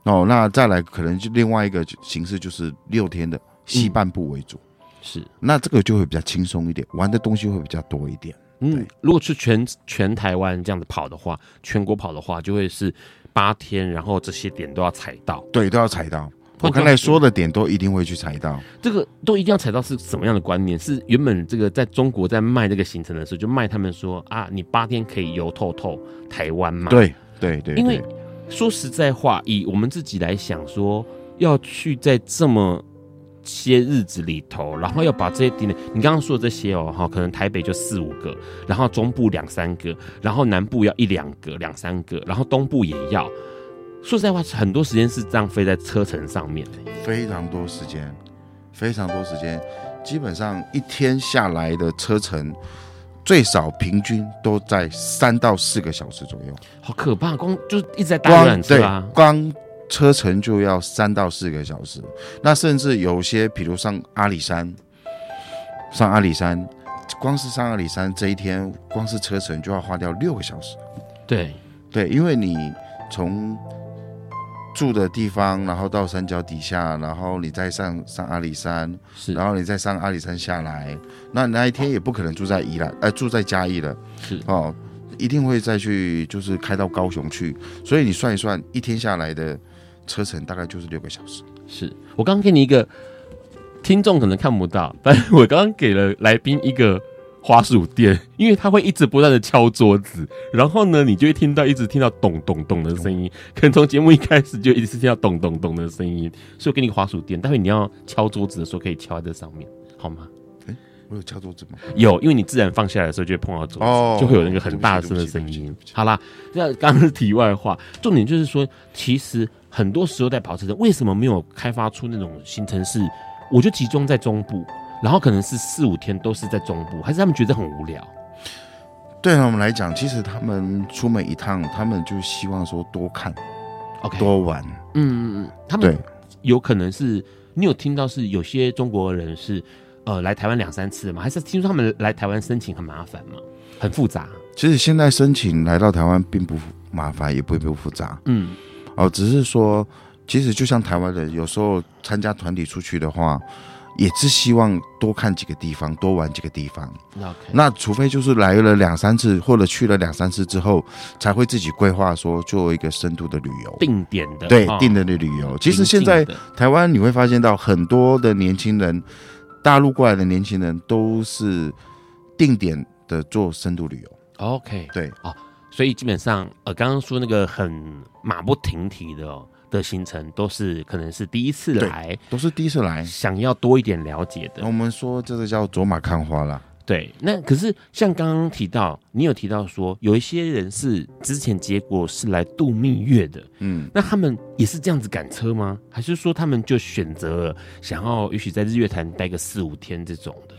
[SPEAKER 2] 哦，那再来可能就另外一个形式就是六天的西半部为主，嗯、是，那这个就会比较轻松一点，玩的东西会比较多一点。
[SPEAKER 1] 嗯，如果是全全台湾这样子跑的话，全国跑的话，就会是八天，然后这些点都要踩到，
[SPEAKER 2] 对，都要踩到。我刚才说的点都一定会去踩到，
[SPEAKER 1] 这个都一定要踩到是什么样的观念？是原本这个在中国在卖这个行程的时候，就卖他们说啊，你八天可以游透透台湾嘛？
[SPEAKER 2] 对对对，
[SPEAKER 1] 因为说实在话，以我们自己来想说，要去在这么。些日子里头，然后要把这些点点，你刚刚说的这些哦，哈，可能台北就四五个，然后中部两三个，然后南部要一两个、两三个，然后东部也要。说实在话，很多时间是浪费在车程上面，
[SPEAKER 2] 非常多时间，非常多时间，基本上一天下来的车程最少平均都在三到四个小时左右，
[SPEAKER 1] 好可怕，光就一直在搭缆车啊，
[SPEAKER 2] 光。车程就要三到四个小时，那甚至有些，比如上阿里山，上阿里山，光是上阿里山这一天，光是车程就要花掉六个小时。
[SPEAKER 1] 对
[SPEAKER 2] 对，因为你从住的地方，然后到山脚底下，然后你再上上阿里山，
[SPEAKER 1] 是，
[SPEAKER 2] 然后你再上阿里山下来，那那一天也不可能住在宜兰，呃，住在嘉义了，
[SPEAKER 1] 是
[SPEAKER 2] 哦，一定会再去，就是开到高雄去，所以你算一算，一天下来的车程大概就是六个小时。
[SPEAKER 1] 是我刚刚给你一个听众可能看不到，但是我刚刚给了来宾一个。滑鼠垫，因为它会一直不断的敲桌子，然后呢，你就会听到一直听到咚咚咚的声音，可能从节目一开始就一直听到咚咚咚的声音，所以我给你个滑鼠垫，待会你要敲桌子的时候可以敲在这上面，好
[SPEAKER 2] 吗？我有敲桌子吗？
[SPEAKER 1] 有，因为你自然放下来的时候就会碰到桌子，就会有那个很大声的声音。好啦，那刚刚是题外话，重点就是说，其实很多时候在跑车程，为什么没有开发出那种行程是，我就集中在中部。然后可能是四五天都是在中部，还是他们觉得很无聊？
[SPEAKER 2] 对他们来讲，其实他们出门一趟，他们就希望说多看
[SPEAKER 1] ，OK，
[SPEAKER 2] 多玩。
[SPEAKER 1] 嗯嗯嗯，他们有可能是你有听到是有些中国人是呃来台湾两三次吗？还是听说他们来台湾申请很麻烦吗？很复杂。
[SPEAKER 2] 其实现在申请来到台湾并不麻烦，也不会不复杂。嗯，哦，只是说其实就像台湾人有时候参加团体出去的话。也是希望多看几个地方，多玩几个地方。那除非就是来了两三次，或者去了两三次之后，才会自己规划说做一个深度的旅游，
[SPEAKER 1] 定点的。
[SPEAKER 2] 对，哦、定点的旅游。其实现在台湾你会发现到很多的年轻人，大陆过来的年轻人都是定点的做深度旅游。
[SPEAKER 1] OK，
[SPEAKER 2] 对啊、
[SPEAKER 1] 哦，所以基本上呃，刚刚说那个很马不停蹄的哦。的行程都是可能是第一次来，
[SPEAKER 2] 都是第一次来，
[SPEAKER 1] 想要多一点了解的。
[SPEAKER 2] 我们说这个叫走马看花啦。
[SPEAKER 1] 对，那可是像刚刚提到，你有提到说有一些人是之前结果是来度蜜月的，嗯，那他们也是这样子赶车吗？还是说他们就选择了想要也许在日月潭待个四五天这种的？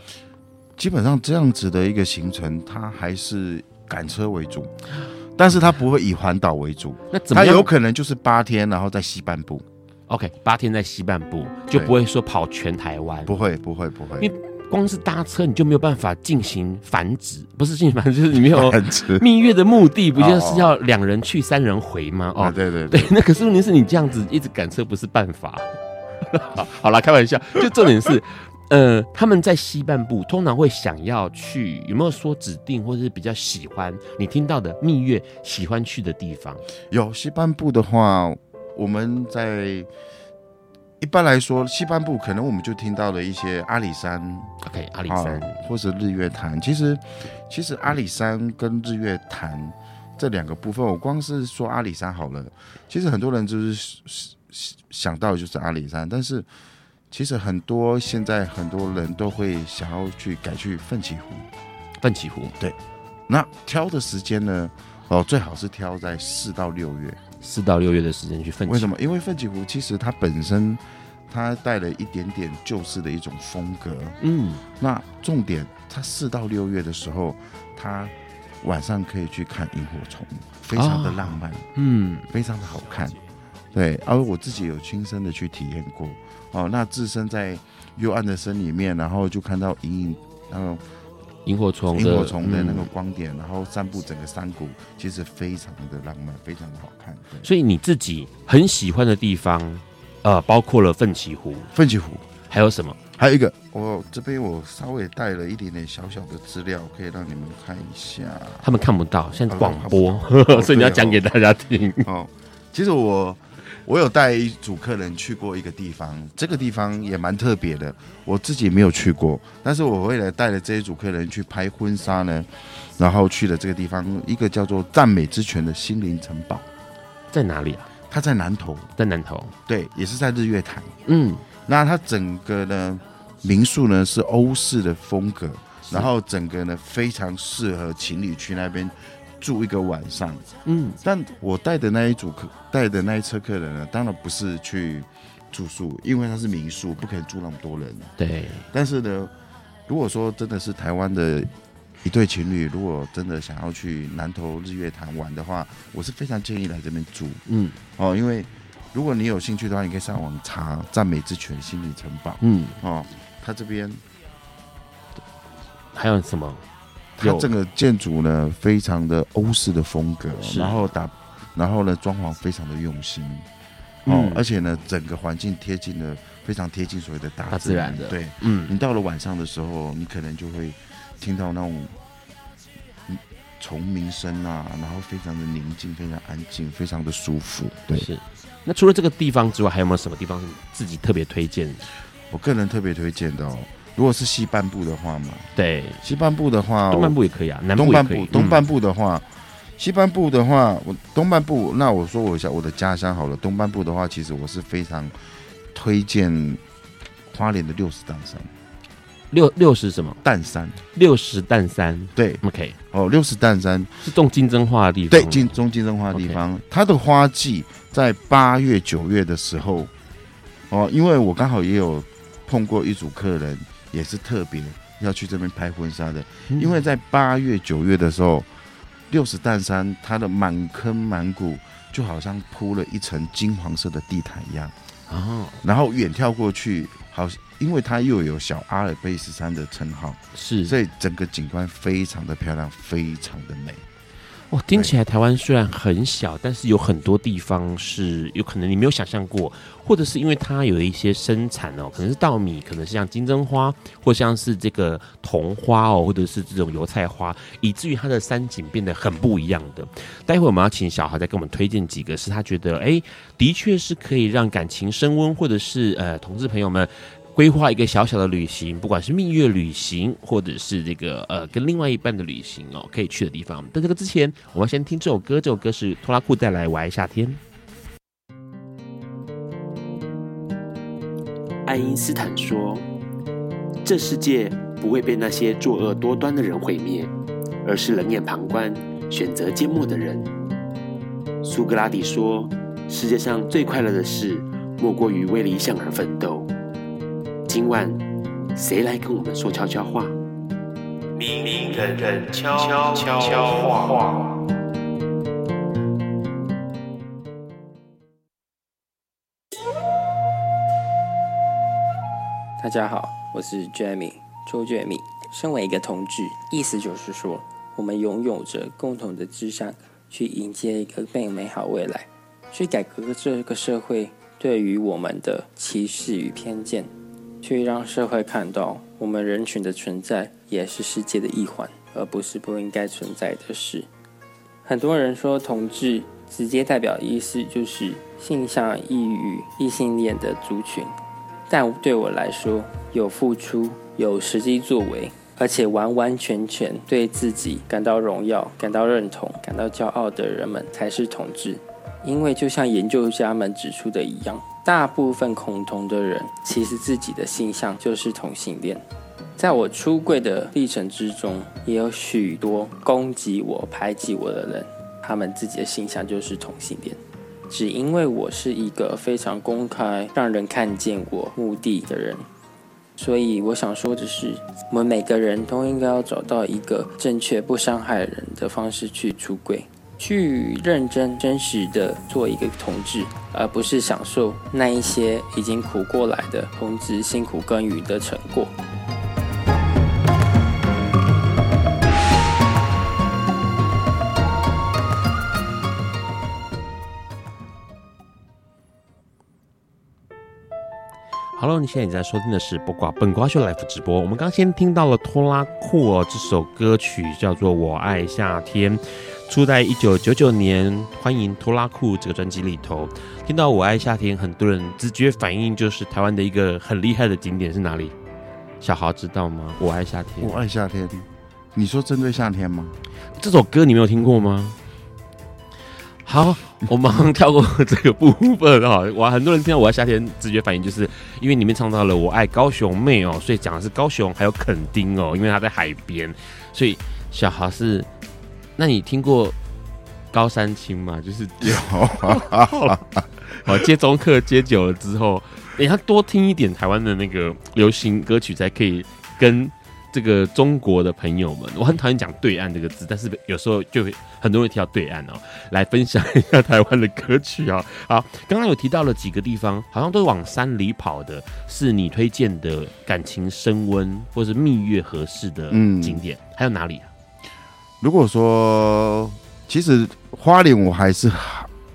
[SPEAKER 2] 基本上这样子的一个行程，它还是赶车为主。但是它不会以环岛为主，(laughs)
[SPEAKER 1] 那怎么样？
[SPEAKER 2] 它有可能就是八天，然后在西半部。
[SPEAKER 1] OK，八天在西半部就不会说跑全台湾，
[SPEAKER 2] 不会，不会，不会。
[SPEAKER 1] 因为光是搭车你就没有办法进行繁殖，不是进行繁殖，就是你没有蜜月的目的，不就是要两人去三人回吗？哦，
[SPEAKER 2] 对对对，
[SPEAKER 1] 对。那可是问题是你这样子一直赶车不是办法。好，(laughs) 好啦，开玩笑，就重点是。呃，他们在西半部通常会想要去，有没有说指定或者是比较喜欢你听到的蜜月喜欢去的地方？
[SPEAKER 2] 有西半部的话，我们在一般来说，西半部可能我们就听到了一些阿里山
[SPEAKER 1] ，OK，阿里山
[SPEAKER 2] 或者日月潭。其实，其实阿里山跟日月潭这两个部分，我光是说阿里山好了，其实很多人就是想到的就是阿里山，但是。其实很多现在很多人都会想要去改去奋起湖，
[SPEAKER 1] 奋起湖
[SPEAKER 2] 对，那挑的时间呢？哦，最好是挑在四到六月，
[SPEAKER 1] 四到六月的时间去奋起。
[SPEAKER 2] 为什么？因为奋起湖其实它本身它带了一点点旧式的一种风格，嗯，那重点它四到六月的时候，它晚上可以去看萤火虫，非常的浪漫，嗯，非常的好看，对，而我自己有亲身的去体验过。哦，那置身在幽暗的森里面，然后就看到隐隐，然后
[SPEAKER 1] 萤火虫，
[SPEAKER 2] 萤火虫的那个光点，嗯、然后散布整个山谷，其实非常的浪漫，非常的好看。
[SPEAKER 1] 所以你自己很喜欢的地方，呃，包括了奋起湖，
[SPEAKER 2] 奋起湖
[SPEAKER 1] 还有什么？
[SPEAKER 2] 还有一个，我这边我稍微带了一点点小小的资料，可以让你们看一下。
[SPEAKER 1] 他们看不到，现在广播，哦、(laughs) 所以你要讲给大家听。
[SPEAKER 2] 哦，其实我。我有带一组客人去过一个地方，这个地方也蛮特别的，我自己没有去过，但是我为了带了这一组客人去拍婚纱呢，然后去了这个地方，一个叫做赞美之泉的心灵城堡，
[SPEAKER 1] 在哪里啊？
[SPEAKER 2] 它在南投，
[SPEAKER 1] 在南投，
[SPEAKER 2] 对，也是在日月潭。
[SPEAKER 1] 嗯，那
[SPEAKER 2] 它整个呢民宿呢是欧式的风格，然后整个呢非常适合情侣去那边。住一个晚上，嗯，但我带的那一组客带的那一车客人呢，当然不是去住宿，因为它是民宿，不可能住那么多人。
[SPEAKER 1] 对。
[SPEAKER 2] 但是呢，如果说真的是台湾的一对情侣，如果真的想要去南投日月潭玩的话，我是非常建议来这边住。嗯。哦，因为如果你有兴趣的话，你可以上网查赞美之泉心灵城堡。嗯。哦，他这边
[SPEAKER 1] 还有什么？
[SPEAKER 2] 它整个建筑呢，非常的欧式的风格，然后打，然后呢，装潢非常的用心，哦，嗯、而且呢，整个环境贴近了，非常贴近所谓的大自然，的。对，嗯，你到了晚上的时候，你可能就会听到那种虫鸣声啊，然后非常的宁静，非常安静，非常的舒服。对，
[SPEAKER 1] 是。那除了这个地方之外，还有没有什么地方是自己特别推荐？
[SPEAKER 2] 我个人特别推荐的哦。如果是西半部的话嘛，
[SPEAKER 1] 对，
[SPEAKER 2] 西半部的话，
[SPEAKER 1] 东半部也可以啊。
[SPEAKER 2] 东半部，东半部的话，嗯、西半部的话，我东半部，那我说我一下我的家乡好了。东半部的话，其实我是非常推荐花莲的六十担山。
[SPEAKER 1] 六六十什么？
[SPEAKER 2] 淡山。
[SPEAKER 1] 六十淡山。
[SPEAKER 2] 对
[SPEAKER 1] ，OK。
[SPEAKER 2] 哦，六十淡山
[SPEAKER 1] 是种金针花的地方。
[SPEAKER 2] 对，金种金针花的地方它的花季在八月九月的时候。哦，因为我刚好也有碰过一组客人。也是特别要去这边拍婚纱的，因为在八月九月的时候，六十石山它的满坑满谷就好像铺了一层金黄色的地毯一样。哦，然后远眺过去，好，因为它又有小阿尔卑斯山的称号，是，所以整个景观非常的漂亮，非常的美。
[SPEAKER 1] 哦，听起来台湾虽然很小，但是有很多地方是有可能你没有想象过，或者是因为它有一些生产哦，可能是稻米，可能是像金针花，或像是这个桐花哦，或者是这种油菜花，以至于它的山景变得很不一样的。待会我们要请小豪再给我们推荐几个，是他觉得哎，的确是可以让感情升温，或者是呃，同志朋友们。规划一个小小的旅行，不管是蜜月旅行，或者是这个呃跟另外一半的旅行哦，可以去的地方。在这个之前，我们先听这首歌，这首歌是拖拉库带来《我爱夏天》。
[SPEAKER 3] 爱因斯坦说：“这世界不会被那些作恶多端的人毁灭，而是冷眼旁观、选择缄默的人。”苏格拉底说：“世界上最快乐的事，莫过于为理想而奋斗。”今晚，谁来跟我们说悄悄话？明明人人悄悄话。
[SPEAKER 4] 大家好，我是 Jamie 周 Jamie。身为一个同志，意思就是说，我们拥有着共同的志向，去迎接一个更美好未来，去改革这个社会对于我们的歧视与偏见。去让社会看到，我们人群的存在也是世界的一环，而不是不应该存在的事。很多人说同志直接代表意思就是性向异于异性恋的族群，但对我来说，有付出、有实际作为，而且完完全全对自己感到荣耀、感到认同、感到骄傲的人们才是同志。因为就像研究家们指出的一样。大部分恐同的人，其实自己的性向就是同性恋。在我出柜的历程之中，也有许多攻击我、排挤我的人，他们自己的性向就是同性恋。只因为我是一个非常公开、让人看见我目的的人，所以我想说的是，我们每个人都应该要找到一个正确、不伤害人的方式去出柜。去认真真实的做一个同志，而不是享受那一些已经苦过来的同志辛苦耕耘的成果。
[SPEAKER 1] Hello，你现在你在收听的是不挂本瓜秀 Live 直播。我们刚先听到了拖拉库哦，这首歌曲叫做《我爱夏天》。出在一九九九年，欢迎拖拉库这个专辑里头，听到我爱夏天，很多人直觉反应就是台湾的一个很厉害的景点是哪里？小豪知道吗？我爱夏天，
[SPEAKER 2] 我爱夏天。你说针对夏天吗？
[SPEAKER 1] 这首歌你没有听过吗？好，我马上跳过这个部分哈。我，很多人听到我爱夏天，直觉反应就是因为里面唱到了我爱高雄妹哦，所以讲的是高雄还有垦丁哦，因为他在海边，所以小豪是。那你听过高山青吗？就是有，(laughs) 好接中课接久了之后，你要多听一点台湾的那个流行歌曲，才可以跟这个中国的朋友们，我很讨厌讲“对岸”这个字，但是有时候就会很多人提到对岸哦，来分享一下台湾的歌曲啊。好，刚刚有提到了几个地方，好像都往山里跑的，是你推荐的感情升温或是蜜月合适的景点，还有哪里啊？
[SPEAKER 2] 如果说，其实花莲我还是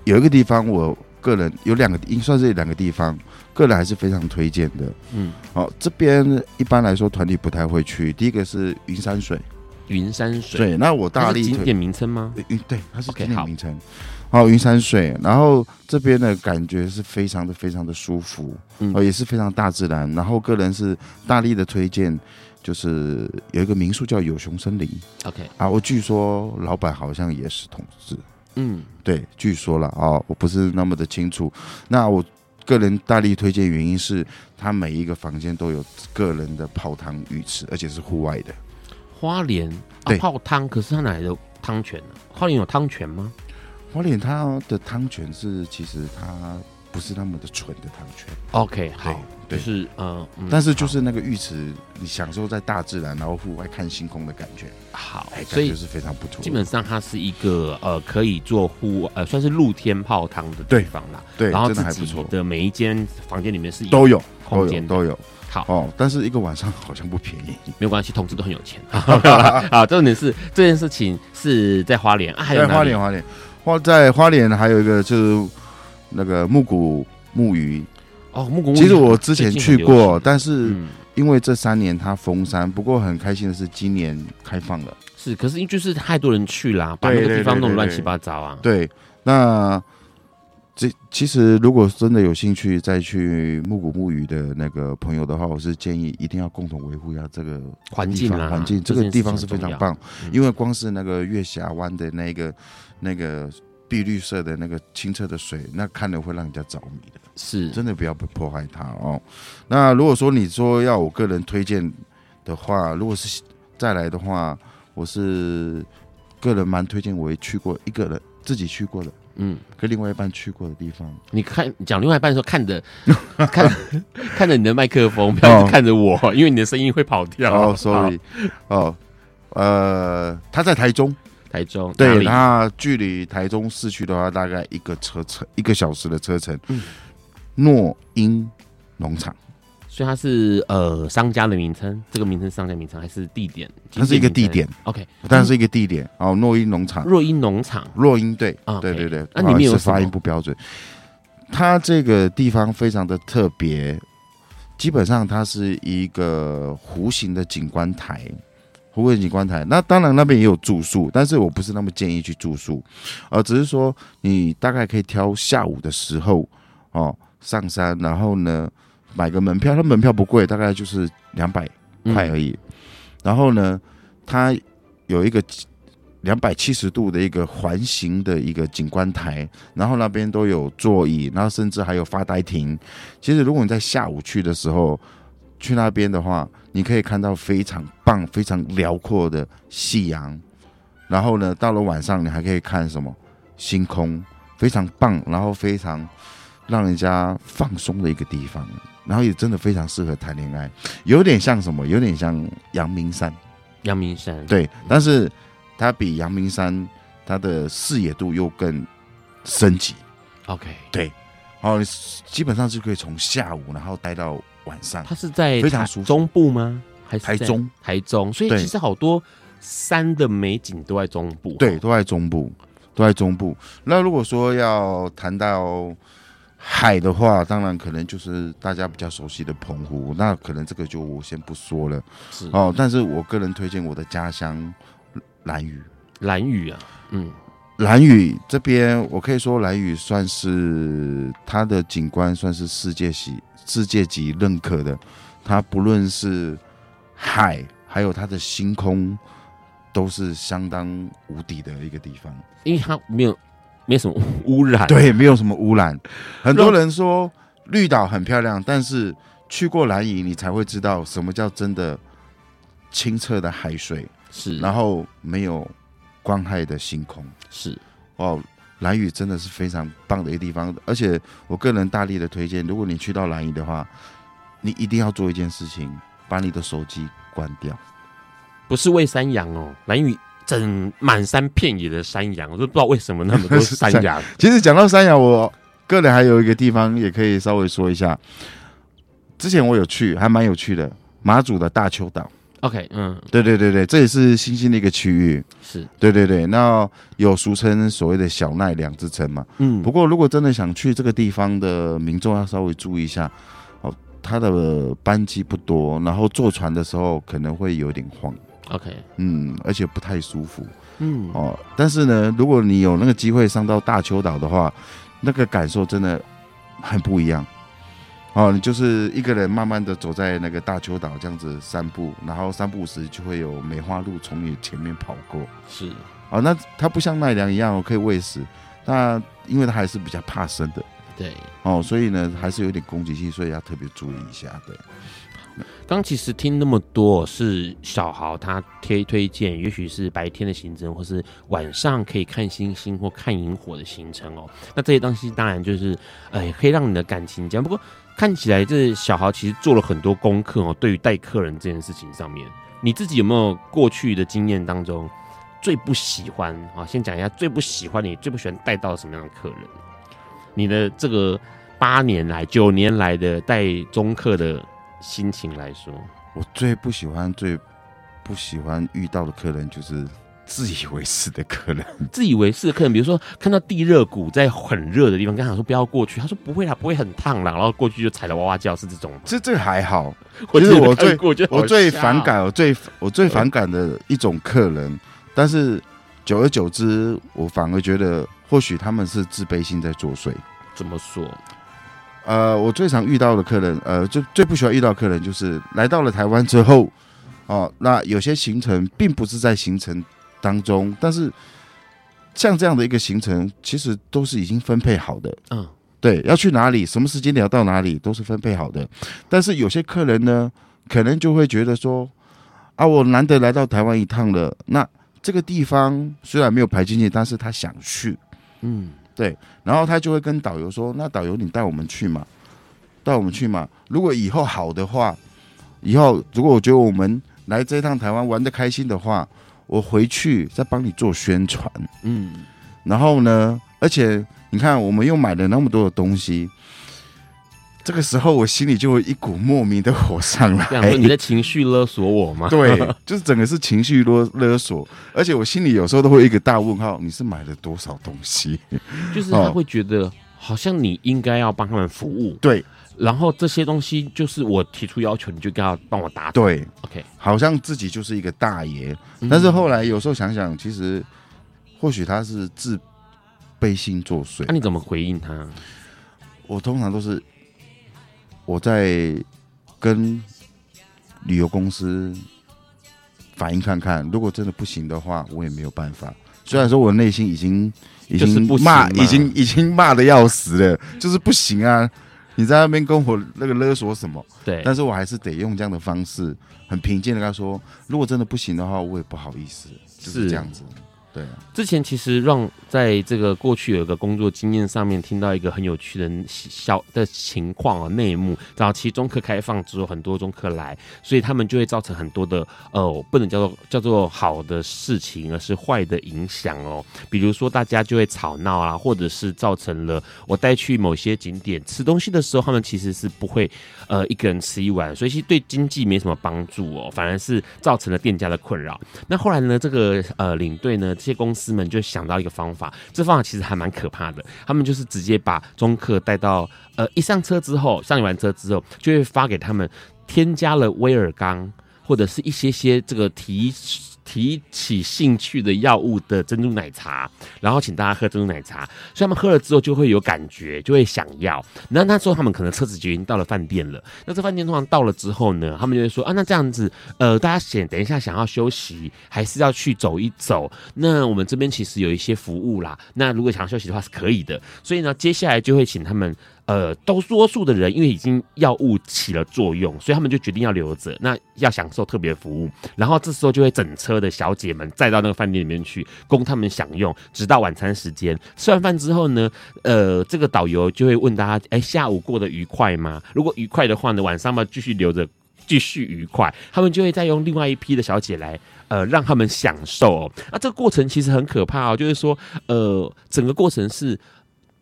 [SPEAKER 2] 有一个地方，我个人有两个，应算是两个地方。个人还是非常推荐的，嗯，好、哦，这边一般来说团体不太会去。第一个是云山水，
[SPEAKER 1] 云山水，
[SPEAKER 2] 对，那我大力
[SPEAKER 1] 景点名称吗？
[SPEAKER 2] 云对，它是景点名称。哦，云山水，然后这边的感觉是非常的非常的舒服，嗯，哦，也是非常大自然。然后个人是大力的推荐，就是有一个民宿叫有熊森林
[SPEAKER 1] ，OK，
[SPEAKER 2] 啊，我据说老板好像也是同志，嗯，对，据说了啊、哦，我不是那么的清楚。那我。个人大力推荐原因是，他每一个房间都有个人的泡汤浴池，而且是户外的。
[SPEAKER 1] 花莲、啊、泡汤，可是它哪来的汤泉呢？花莲有汤泉吗？
[SPEAKER 2] 花莲它的汤泉是，其实它不是那么的纯的汤泉。
[SPEAKER 1] OK，好。就是嗯，
[SPEAKER 2] 但是就是那个浴池，你享受在大自然，然后户外看星空的感觉，
[SPEAKER 1] 好，
[SPEAKER 2] 所以就是非常不错。
[SPEAKER 1] 基本上它是一个呃，可以做户呃，算是露天泡汤的地方啦。
[SPEAKER 2] 对，
[SPEAKER 1] 然后自己的每一间房间里面是
[SPEAKER 2] 都有
[SPEAKER 1] 空间
[SPEAKER 2] 都有。
[SPEAKER 1] 好
[SPEAKER 2] 哦，但是一个晚上好像不便宜。
[SPEAKER 1] 没有关系，同志都很有钱。(laughs) 好，重点是这件事情是在花莲啊，还有
[SPEAKER 2] 花莲花莲花在花莲还有一个就是那个木谷木鱼。
[SPEAKER 1] 哦，木工。
[SPEAKER 2] 其实我之前去过，但是因为这三年它封山。不过很开心的是，今年开放了。
[SPEAKER 1] 是，可是因为就是太多人去啦，把那个地方弄得乱七八糟啊。
[SPEAKER 2] 对，那这其实如果真的有兴趣再去木谷木鱼的那个朋友的话，我是建议一定要共同维护一下这个
[SPEAKER 1] 环境啊，
[SPEAKER 2] 环境。这个地方是非常棒，因为光是那个月峡湾的那个那个。碧绿色的那个清澈的水，那看了会让人家着迷的，
[SPEAKER 1] 是
[SPEAKER 2] 真的不要不破坏它哦。那如果说你说要我个人推荐的话，如果是再来的话，我是个人蛮推荐我也去过一个人自己去过的，嗯，跟另外一半去过的地方。
[SPEAKER 1] 你看讲另外一半的时候，看着 (laughs) 看看着你的麦克风，不要看着我，哦、因为你的声音会跑掉。
[SPEAKER 2] 哦，sorry，哦，呃，他在台中。
[SPEAKER 1] 台中
[SPEAKER 2] 对，那距离台中市区的话，大概一个车程，一个小时的车程。嗯，诺英农场，
[SPEAKER 1] 所以它是呃商家的名称，这个名称商家名称还是地点？
[SPEAKER 2] 它是一个地点，OK，但是一个地点哦。诺英农场，
[SPEAKER 1] 诺英农场，
[SPEAKER 2] 诺英对啊，对对对，
[SPEAKER 1] 那里面有
[SPEAKER 2] 发音不标准。它这个地方非常的特别，基本上它是一个弧形的景观台。湖景景观台，那当然那边也有住宿，但是我不是那么建议去住宿，呃，只是说你大概可以挑下午的时候哦上山，然后呢买个门票，它门票不贵，大概就是两百块而已。嗯、然后呢，它有一个两百七十度的一个环形的一个景观台，然后那边都有座椅，然后甚至还有发呆亭。其实如果你在下午去的时候，去那边的话，你可以看到非常棒、非常辽阔的夕阳，然后呢，到了晚上你还可以看什么星空，非常棒，然后非常让人家放松的一个地方，然后也真的非常适合谈恋爱，有点像什么？有点像阳明山。
[SPEAKER 1] 阳明山
[SPEAKER 2] 对，但是它比阳明山它的视野度又更升级。
[SPEAKER 1] OK，
[SPEAKER 2] 对，然后基本上是可以从下午然后待到。晚上，
[SPEAKER 1] 它是在
[SPEAKER 2] 非常舒服
[SPEAKER 1] 中部吗？还是
[SPEAKER 2] 台中？
[SPEAKER 1] 台中，所以其实好多山的美景都在中部。
[SPEAKER 2] 对，都在中部，都在中部。那如果说要谈到海的话，当然可能就是大家比较熟悉的澎湖。那可能这个就我先不说了。是哦，但是我个人推荐我的家乡兰屿。
[SPEAKER 1] 兰屿啊，嗯，
[SPEAKER 2] 兰屿这边，我可以说蓝屿算是它的景观算是世界级。世界级认可的，它不论是海，还有它的星空，都是相当无敌的一个地方。
[SPEAKER 1] 因为它没有，没什么污染，
[SPEAKER 2] 对，没有什么污染。(laughs) 很多人说绿岛很漂亮，但是去过蓝屿，你才会知道什么叫真的清澈的海水，
[SPEAKER 1] 是，
[SPEAKER 2] 然后没有光害的星空，
[SPEAKER 1] 是，
[SPEAKER 2] 哦。蓝屿真的是非常棒的一个地方，而且我个人大力的推荐，如果你去到蓝屿的话，你一定要做一件事情，把你的手机关掉。
[SPEAKER 1] 不是喂山羊哦，蓝屿整满山遍野的山羊，我都不知道为什么那么多山羊。(laughs)
[SPEAKER 2] 其实讲到山羊，我个人还有一个地方也可以稍微说一下。之前我有去，还蛮有趣的，马祖的大邱岛。
[SPEAKER 1] OK，嗯，
[SPEAKER 2] 对对对对，这也是新兴的一个区域。
[SPEAKER 1] 是，
[SPEAKER 2] 对对对，那有俗称所谓的小奈良之称嘛。
[SPEAKER 1] 嗯，
[SPEAKER 2] 不过如果真的想去这个地方的民众要稍微注意一下哦，它的班机不多，然后坐船的时候可能会有点晃。
[SPEAKER 1] OK，
[SPEAKER 2] 嗯，而且不太舒服。
[SPEAKER 1] 嗯，
[SPEAKER 2] 哦，但是呢，如果你有那个机会上到大邱岛的话，那个感受真的很不一样。哦，你就是一个人慢慢的走在那个大邱岛这样子散步，然后三不五时就会有梅花鹿从你前面跑过。
[SPEAKER 1] 是，
[SPEAKER 2] 哦，那它不像奈良一样可以喂食，那因为它还是比较怕生的。
[SPEAKER 1] 对，
[SPEAKER 2] 哦，所以呢还是有点攻击性，所以要特别注意一下。对。
[SPEAKER 1] 刚其实听那么多是小豪他推推荐，也许是白天的行程，或是晚上可以看星星或看萤火的行程哦。那这些东西当然就是，呃，可以让你的感情这样。不过看起来这小豪其实做了很多功课哦，对于带客人这件事情上面，你自己有没有过去的经验当中最不喜欢啊？先讲一下最不喜欢你最不喜欢带到什么样的客人？你的这个八年来九年来的带中客的。心情来说，
[SPEAKER 2] 我最不喜欢、最不喜欢遇到的客人就是自以为是的客人。
[SPEAKER 1] 自以为是的客人，比如说看到地热谷在很热的地方，跟他说不要过去，他说不会啦，不会很烫啦，然后过去就踩得哇哇叫，是这
[SPEAKER 2] 种。这这还好，
[SPEAKER 1] 其 (laughs) 实我最
[SPEAKER 2] 我最反感，我最我最反感的一种客人。但是久而久之，我反而觉得或许他们是自卑心在作祟。
[SPEAKER 1] 怎么说？
[SPEAKER 2] 呃，我最常遇到的客人，呃，就最不喜欢遇到的客人，就是来到了台湾之后，哦，那有些行程并不是在行程当中，但是像这样的一个行程，其实都是已经分配好的，嗯，对，要去哪里，什么时间点要到哪里，都是分配好的。但是有些客人呢，可能就会觉得说，啊，我难得来到台湾一趟了，那这个地方虽然没有排进去，但是他想去，嗯。对，然后他就会跟导游说：“那导游，你带我们去嘛，带我们去嘛。如果以后好的话，以后如果我觉得我们来这一趟台湾玩的开心的话，我回去再帮你做宣传。嗯，然后呢，而且你看，我们又买了那么多的东西。”这个时候，我心里就会一股莫名的火上来。
[SPEAKER 1] 这样说，你在情绪勒索我吗？(laughs)
[SPEAKER 2] 对，就是整个是情绪勒勒索，而且我心里有时候都会一个大问号：你是买了多少东西？
[SPEAKER 1] 就是他会觉得好像你应该要帮他们服务，
[SPEAKER 2] 对。
[SPEAKER 1] 然后这些东西就是我提出要求，你就给他帮我答。
[SPEAKER 2] 对
[SPEAKER 1] ，OK，
[SPEAKER 2] 好像自己就是一个大爷。但是后来有时候想想，其实或许他是自卑心作祟。
[SPEAKER 1] 那你怎么回应他？
[SPEAKER 2] 我通常都是。我在跟旅游公司反映看看，如果真的不行的话，我也没有办法。虽然说我内心已经已经骂，已经已经骂的要死了，就是不行啊！你在那边跟我那个勒索什么？
[SPEAKER 1] 对，
[SPEAKER 2] 但是我还是得用这样的方式，很平静的跟他说，如果真的不行的话，我也不好意思，就是这样子。
[SPEAKER 1] 之前其实让在这个过去有一个工作经验上面听到一个很有趣的小的情况啊，内幕。早期中科开放之后，很多中科来，所以他们就会造成很多的呃，不能叫做叫做好的事情，而是坏的影响哦。比如说大家就会吵闹啊，或者是造成了我带去某些景点吃东西的时候，他们其实是不会呃一个人吃一碗，所以其实对经济没什么帮助哦，反而是造成了店家的困扰。那后来呢，这个呃领队呢？些公司们就想到一个方法，这方法其实还蛮可怕的。他们就是直接把中客带到，呃，一上车之后，上完车之后，就会发给他们添加了威尔刚或者是一些些这个提。提起兴趣的药物的珍珠奶茶，然后请大家喝珍珠奶茶，所以他们喝了之后就会有感觉，就会想要。那那时候他们可能车子就已经到了饭店了。那这饭店通常到了之后呢，他们就会说啊，那这样子，呃，大家想等一下想要休息，还是要去走一走？那我们这边其实有一些服务啦。那如果想要休息的话是可以的。所以呢，接下来就会请他们。呃，都多数的人因为已经药物起了作用，所以他们就决定要留着，那要享受特别服务。然后这时候就会整车的小姐们载到那个饭店里面去，供他们享用，直到晚餐时间。吃完饭之后呢，呃，这个导游就会问大家：哎，下午过得愉快吗？如果愉快的话呢，晚上嘛继续留着继续愉快，他们就会再用另外一批的小姐来，呃，让他们享受哦。那这个过程其实很可怕哦，就是说，呃，整个过程是，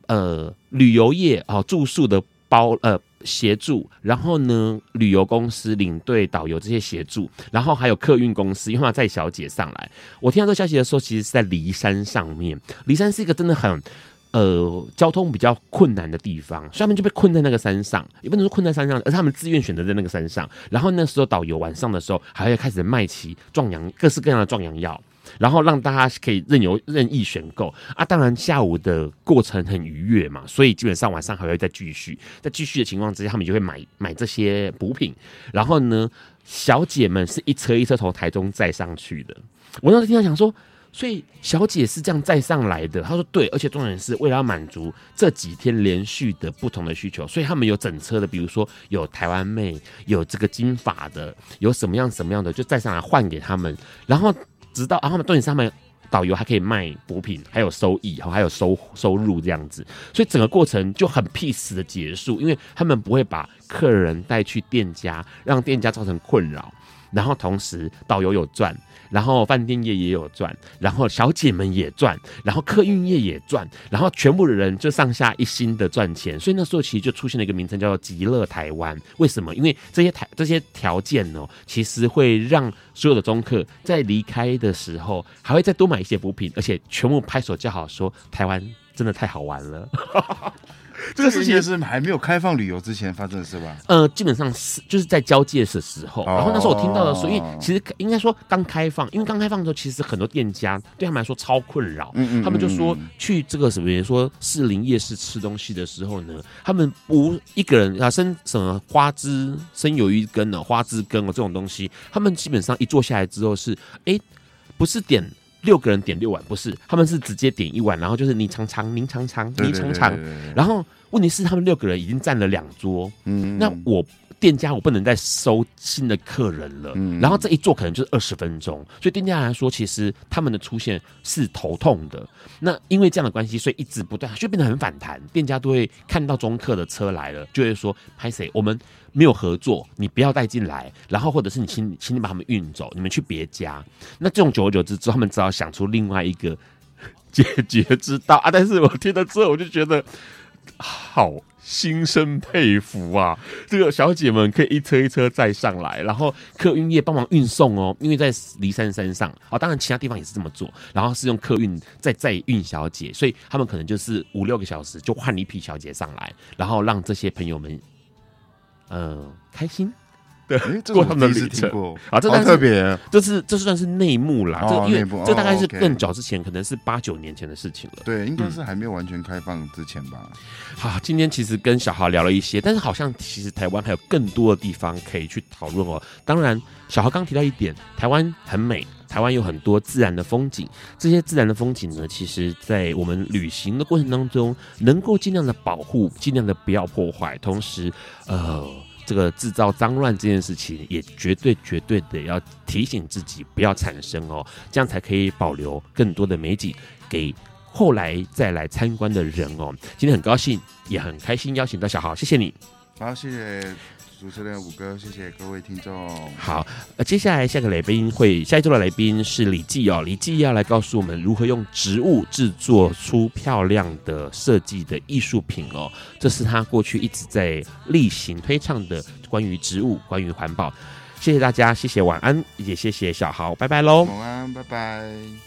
[SPEAKER 1] 呃，旅游业啊、哦，住宿的包，呃。协助，然后呢，旅游公司、领队、导游这些协助，然后还有客运公司，因为他载小姐上来。我听到这消息的时候，其实是在骊山上面。骊山是一个真的很呃交通比较困难的地方，所以他们就被困在那个山上，也不能说困在山上，而是他们自愿选择在那个山上。然后那时候导游晚上的时候还会开始卖起壮阳各式各样的壮阳药。然后让大家可以任由任意选购啊，当然下午的过程很愉悦嘛，所以基本上晚上还会再继续，在继续的情况之下，他们就会买买这些补品。然后呢，小姐们是一车一车从台中载上去的。我当时听到想说，所以小姐是这样载上来的。他说对，而且重点是为了要满足这几天连续的不同的需求，所以他们有整车的，比如说有台湾妹，有这个金发的，有什么样什么样的，就载上来换给他们，然后。直到啊，他们重点是他们导游还可以卖补品，还有收益，还有收收入这样子，所以整个过程就很 peace 的结束，因为他们不会把客人带去店家，让店家造成困扰，然后同时导游有赚。然后饭店业也有赚，然后小姐们也赚，然后客运业也赚，然后全部的人就上下一心的赚钱，所以那时候其实就出现了一个名称叫做“极乐台湾”。为什么？因为这些台这些条件呢，其实会让所有的中客在离开的时候，还会再多买一些补品，而且全部拍手叫好，说台湾真的太好玩了。
[SPEAKER 2] 这个事情是还没有开放旅游之前发生的事吧？
[SPEAKER 1] 呃，基本上是就是在交界的时候，然后那时候我听到的时候，因为其实应该说刚开放，因为刚开放的时候，其实很多店家对他们来说超困扰。嗯嗯，他们就说去这个什么，说士林夜市吃东西的时候呢，他们不一个人啊生什么花枝生有一根呢，花枝根哦这种东西，他们基本上一坐下来之后是哎，不是点。六个人点六碗，不是，他们是直接点一碗，然后就是你尝尝，您尝尝，你尝尝，然后问题是他们六个人已经占了两桌，嗯，那我店家我不能再收新的客人了，嗯，然后这一坐可能就是二十分钟，所以店家来说，其实他们的出现是头痛的。那因为这样的关系，所以一直不断就变得很反弹，店家都会看到中客的车来了，就会说拍谁我们。没有合作，你不要带进来，然后或者是你请请你把他们运走，你们去别家。那这种久而久之之后，他们只好想出另外一个 (laughs) 解决之道啊！但是我听了之后，我就觉得好心生佩服啊！这个小姐们可以一车一车载上来，然后客运业帮忙运送哦，因为在梨山山上啊，当然其他地方也是这么做，然后是用客运再载运小姐，所以他们可能就是五六个小时就换一批小姐上来，然后让这些朋友们。嗯、开心，对，过他们的旅程啊，这特别，这是这算是内幕啦，哦、这因为这大概是更早之前，可能是八九年前的事情了。
[SPEAKER 2] 对，应该是还没有完全开放之前吧。嗯、
[SPEAKER 1] 好，今天其实跟小豪聊了一些，但是好像其实台湾还有更多的地方可以去讨论哦。当然，小豪刚提到一点，台湾很美。台湾有很多自然的风景，这些自然的风景呢，其实在我们旅行的过程当中，能够尽量的保护，尽量的不要破坏，同时，呃，这个制造脏乱这件事情，也绝对绝对的要提醒自己不要产生哦，这样才可以保留更多的美景给后来再来参观的人哦。今天很高兴，也很开心邀请到小豪，谢谢你。
[SPEAKER 2] 好，谢谢。主持人五哥，谢谢各位听众。
[SPEAKER 1] 好，呃，接下来下个来宾会，下一周的来宾是李记哦，李记要来告诉我们如何用植物制作出漂亮的设计的艺术品哦，这是他过去一直在例行推倡的关于植物、关于环保。谢谢大家，谢谢晚安，也谢谢小豪，拜拜喽。
[SPEAKER 2] 晚安，拜拜。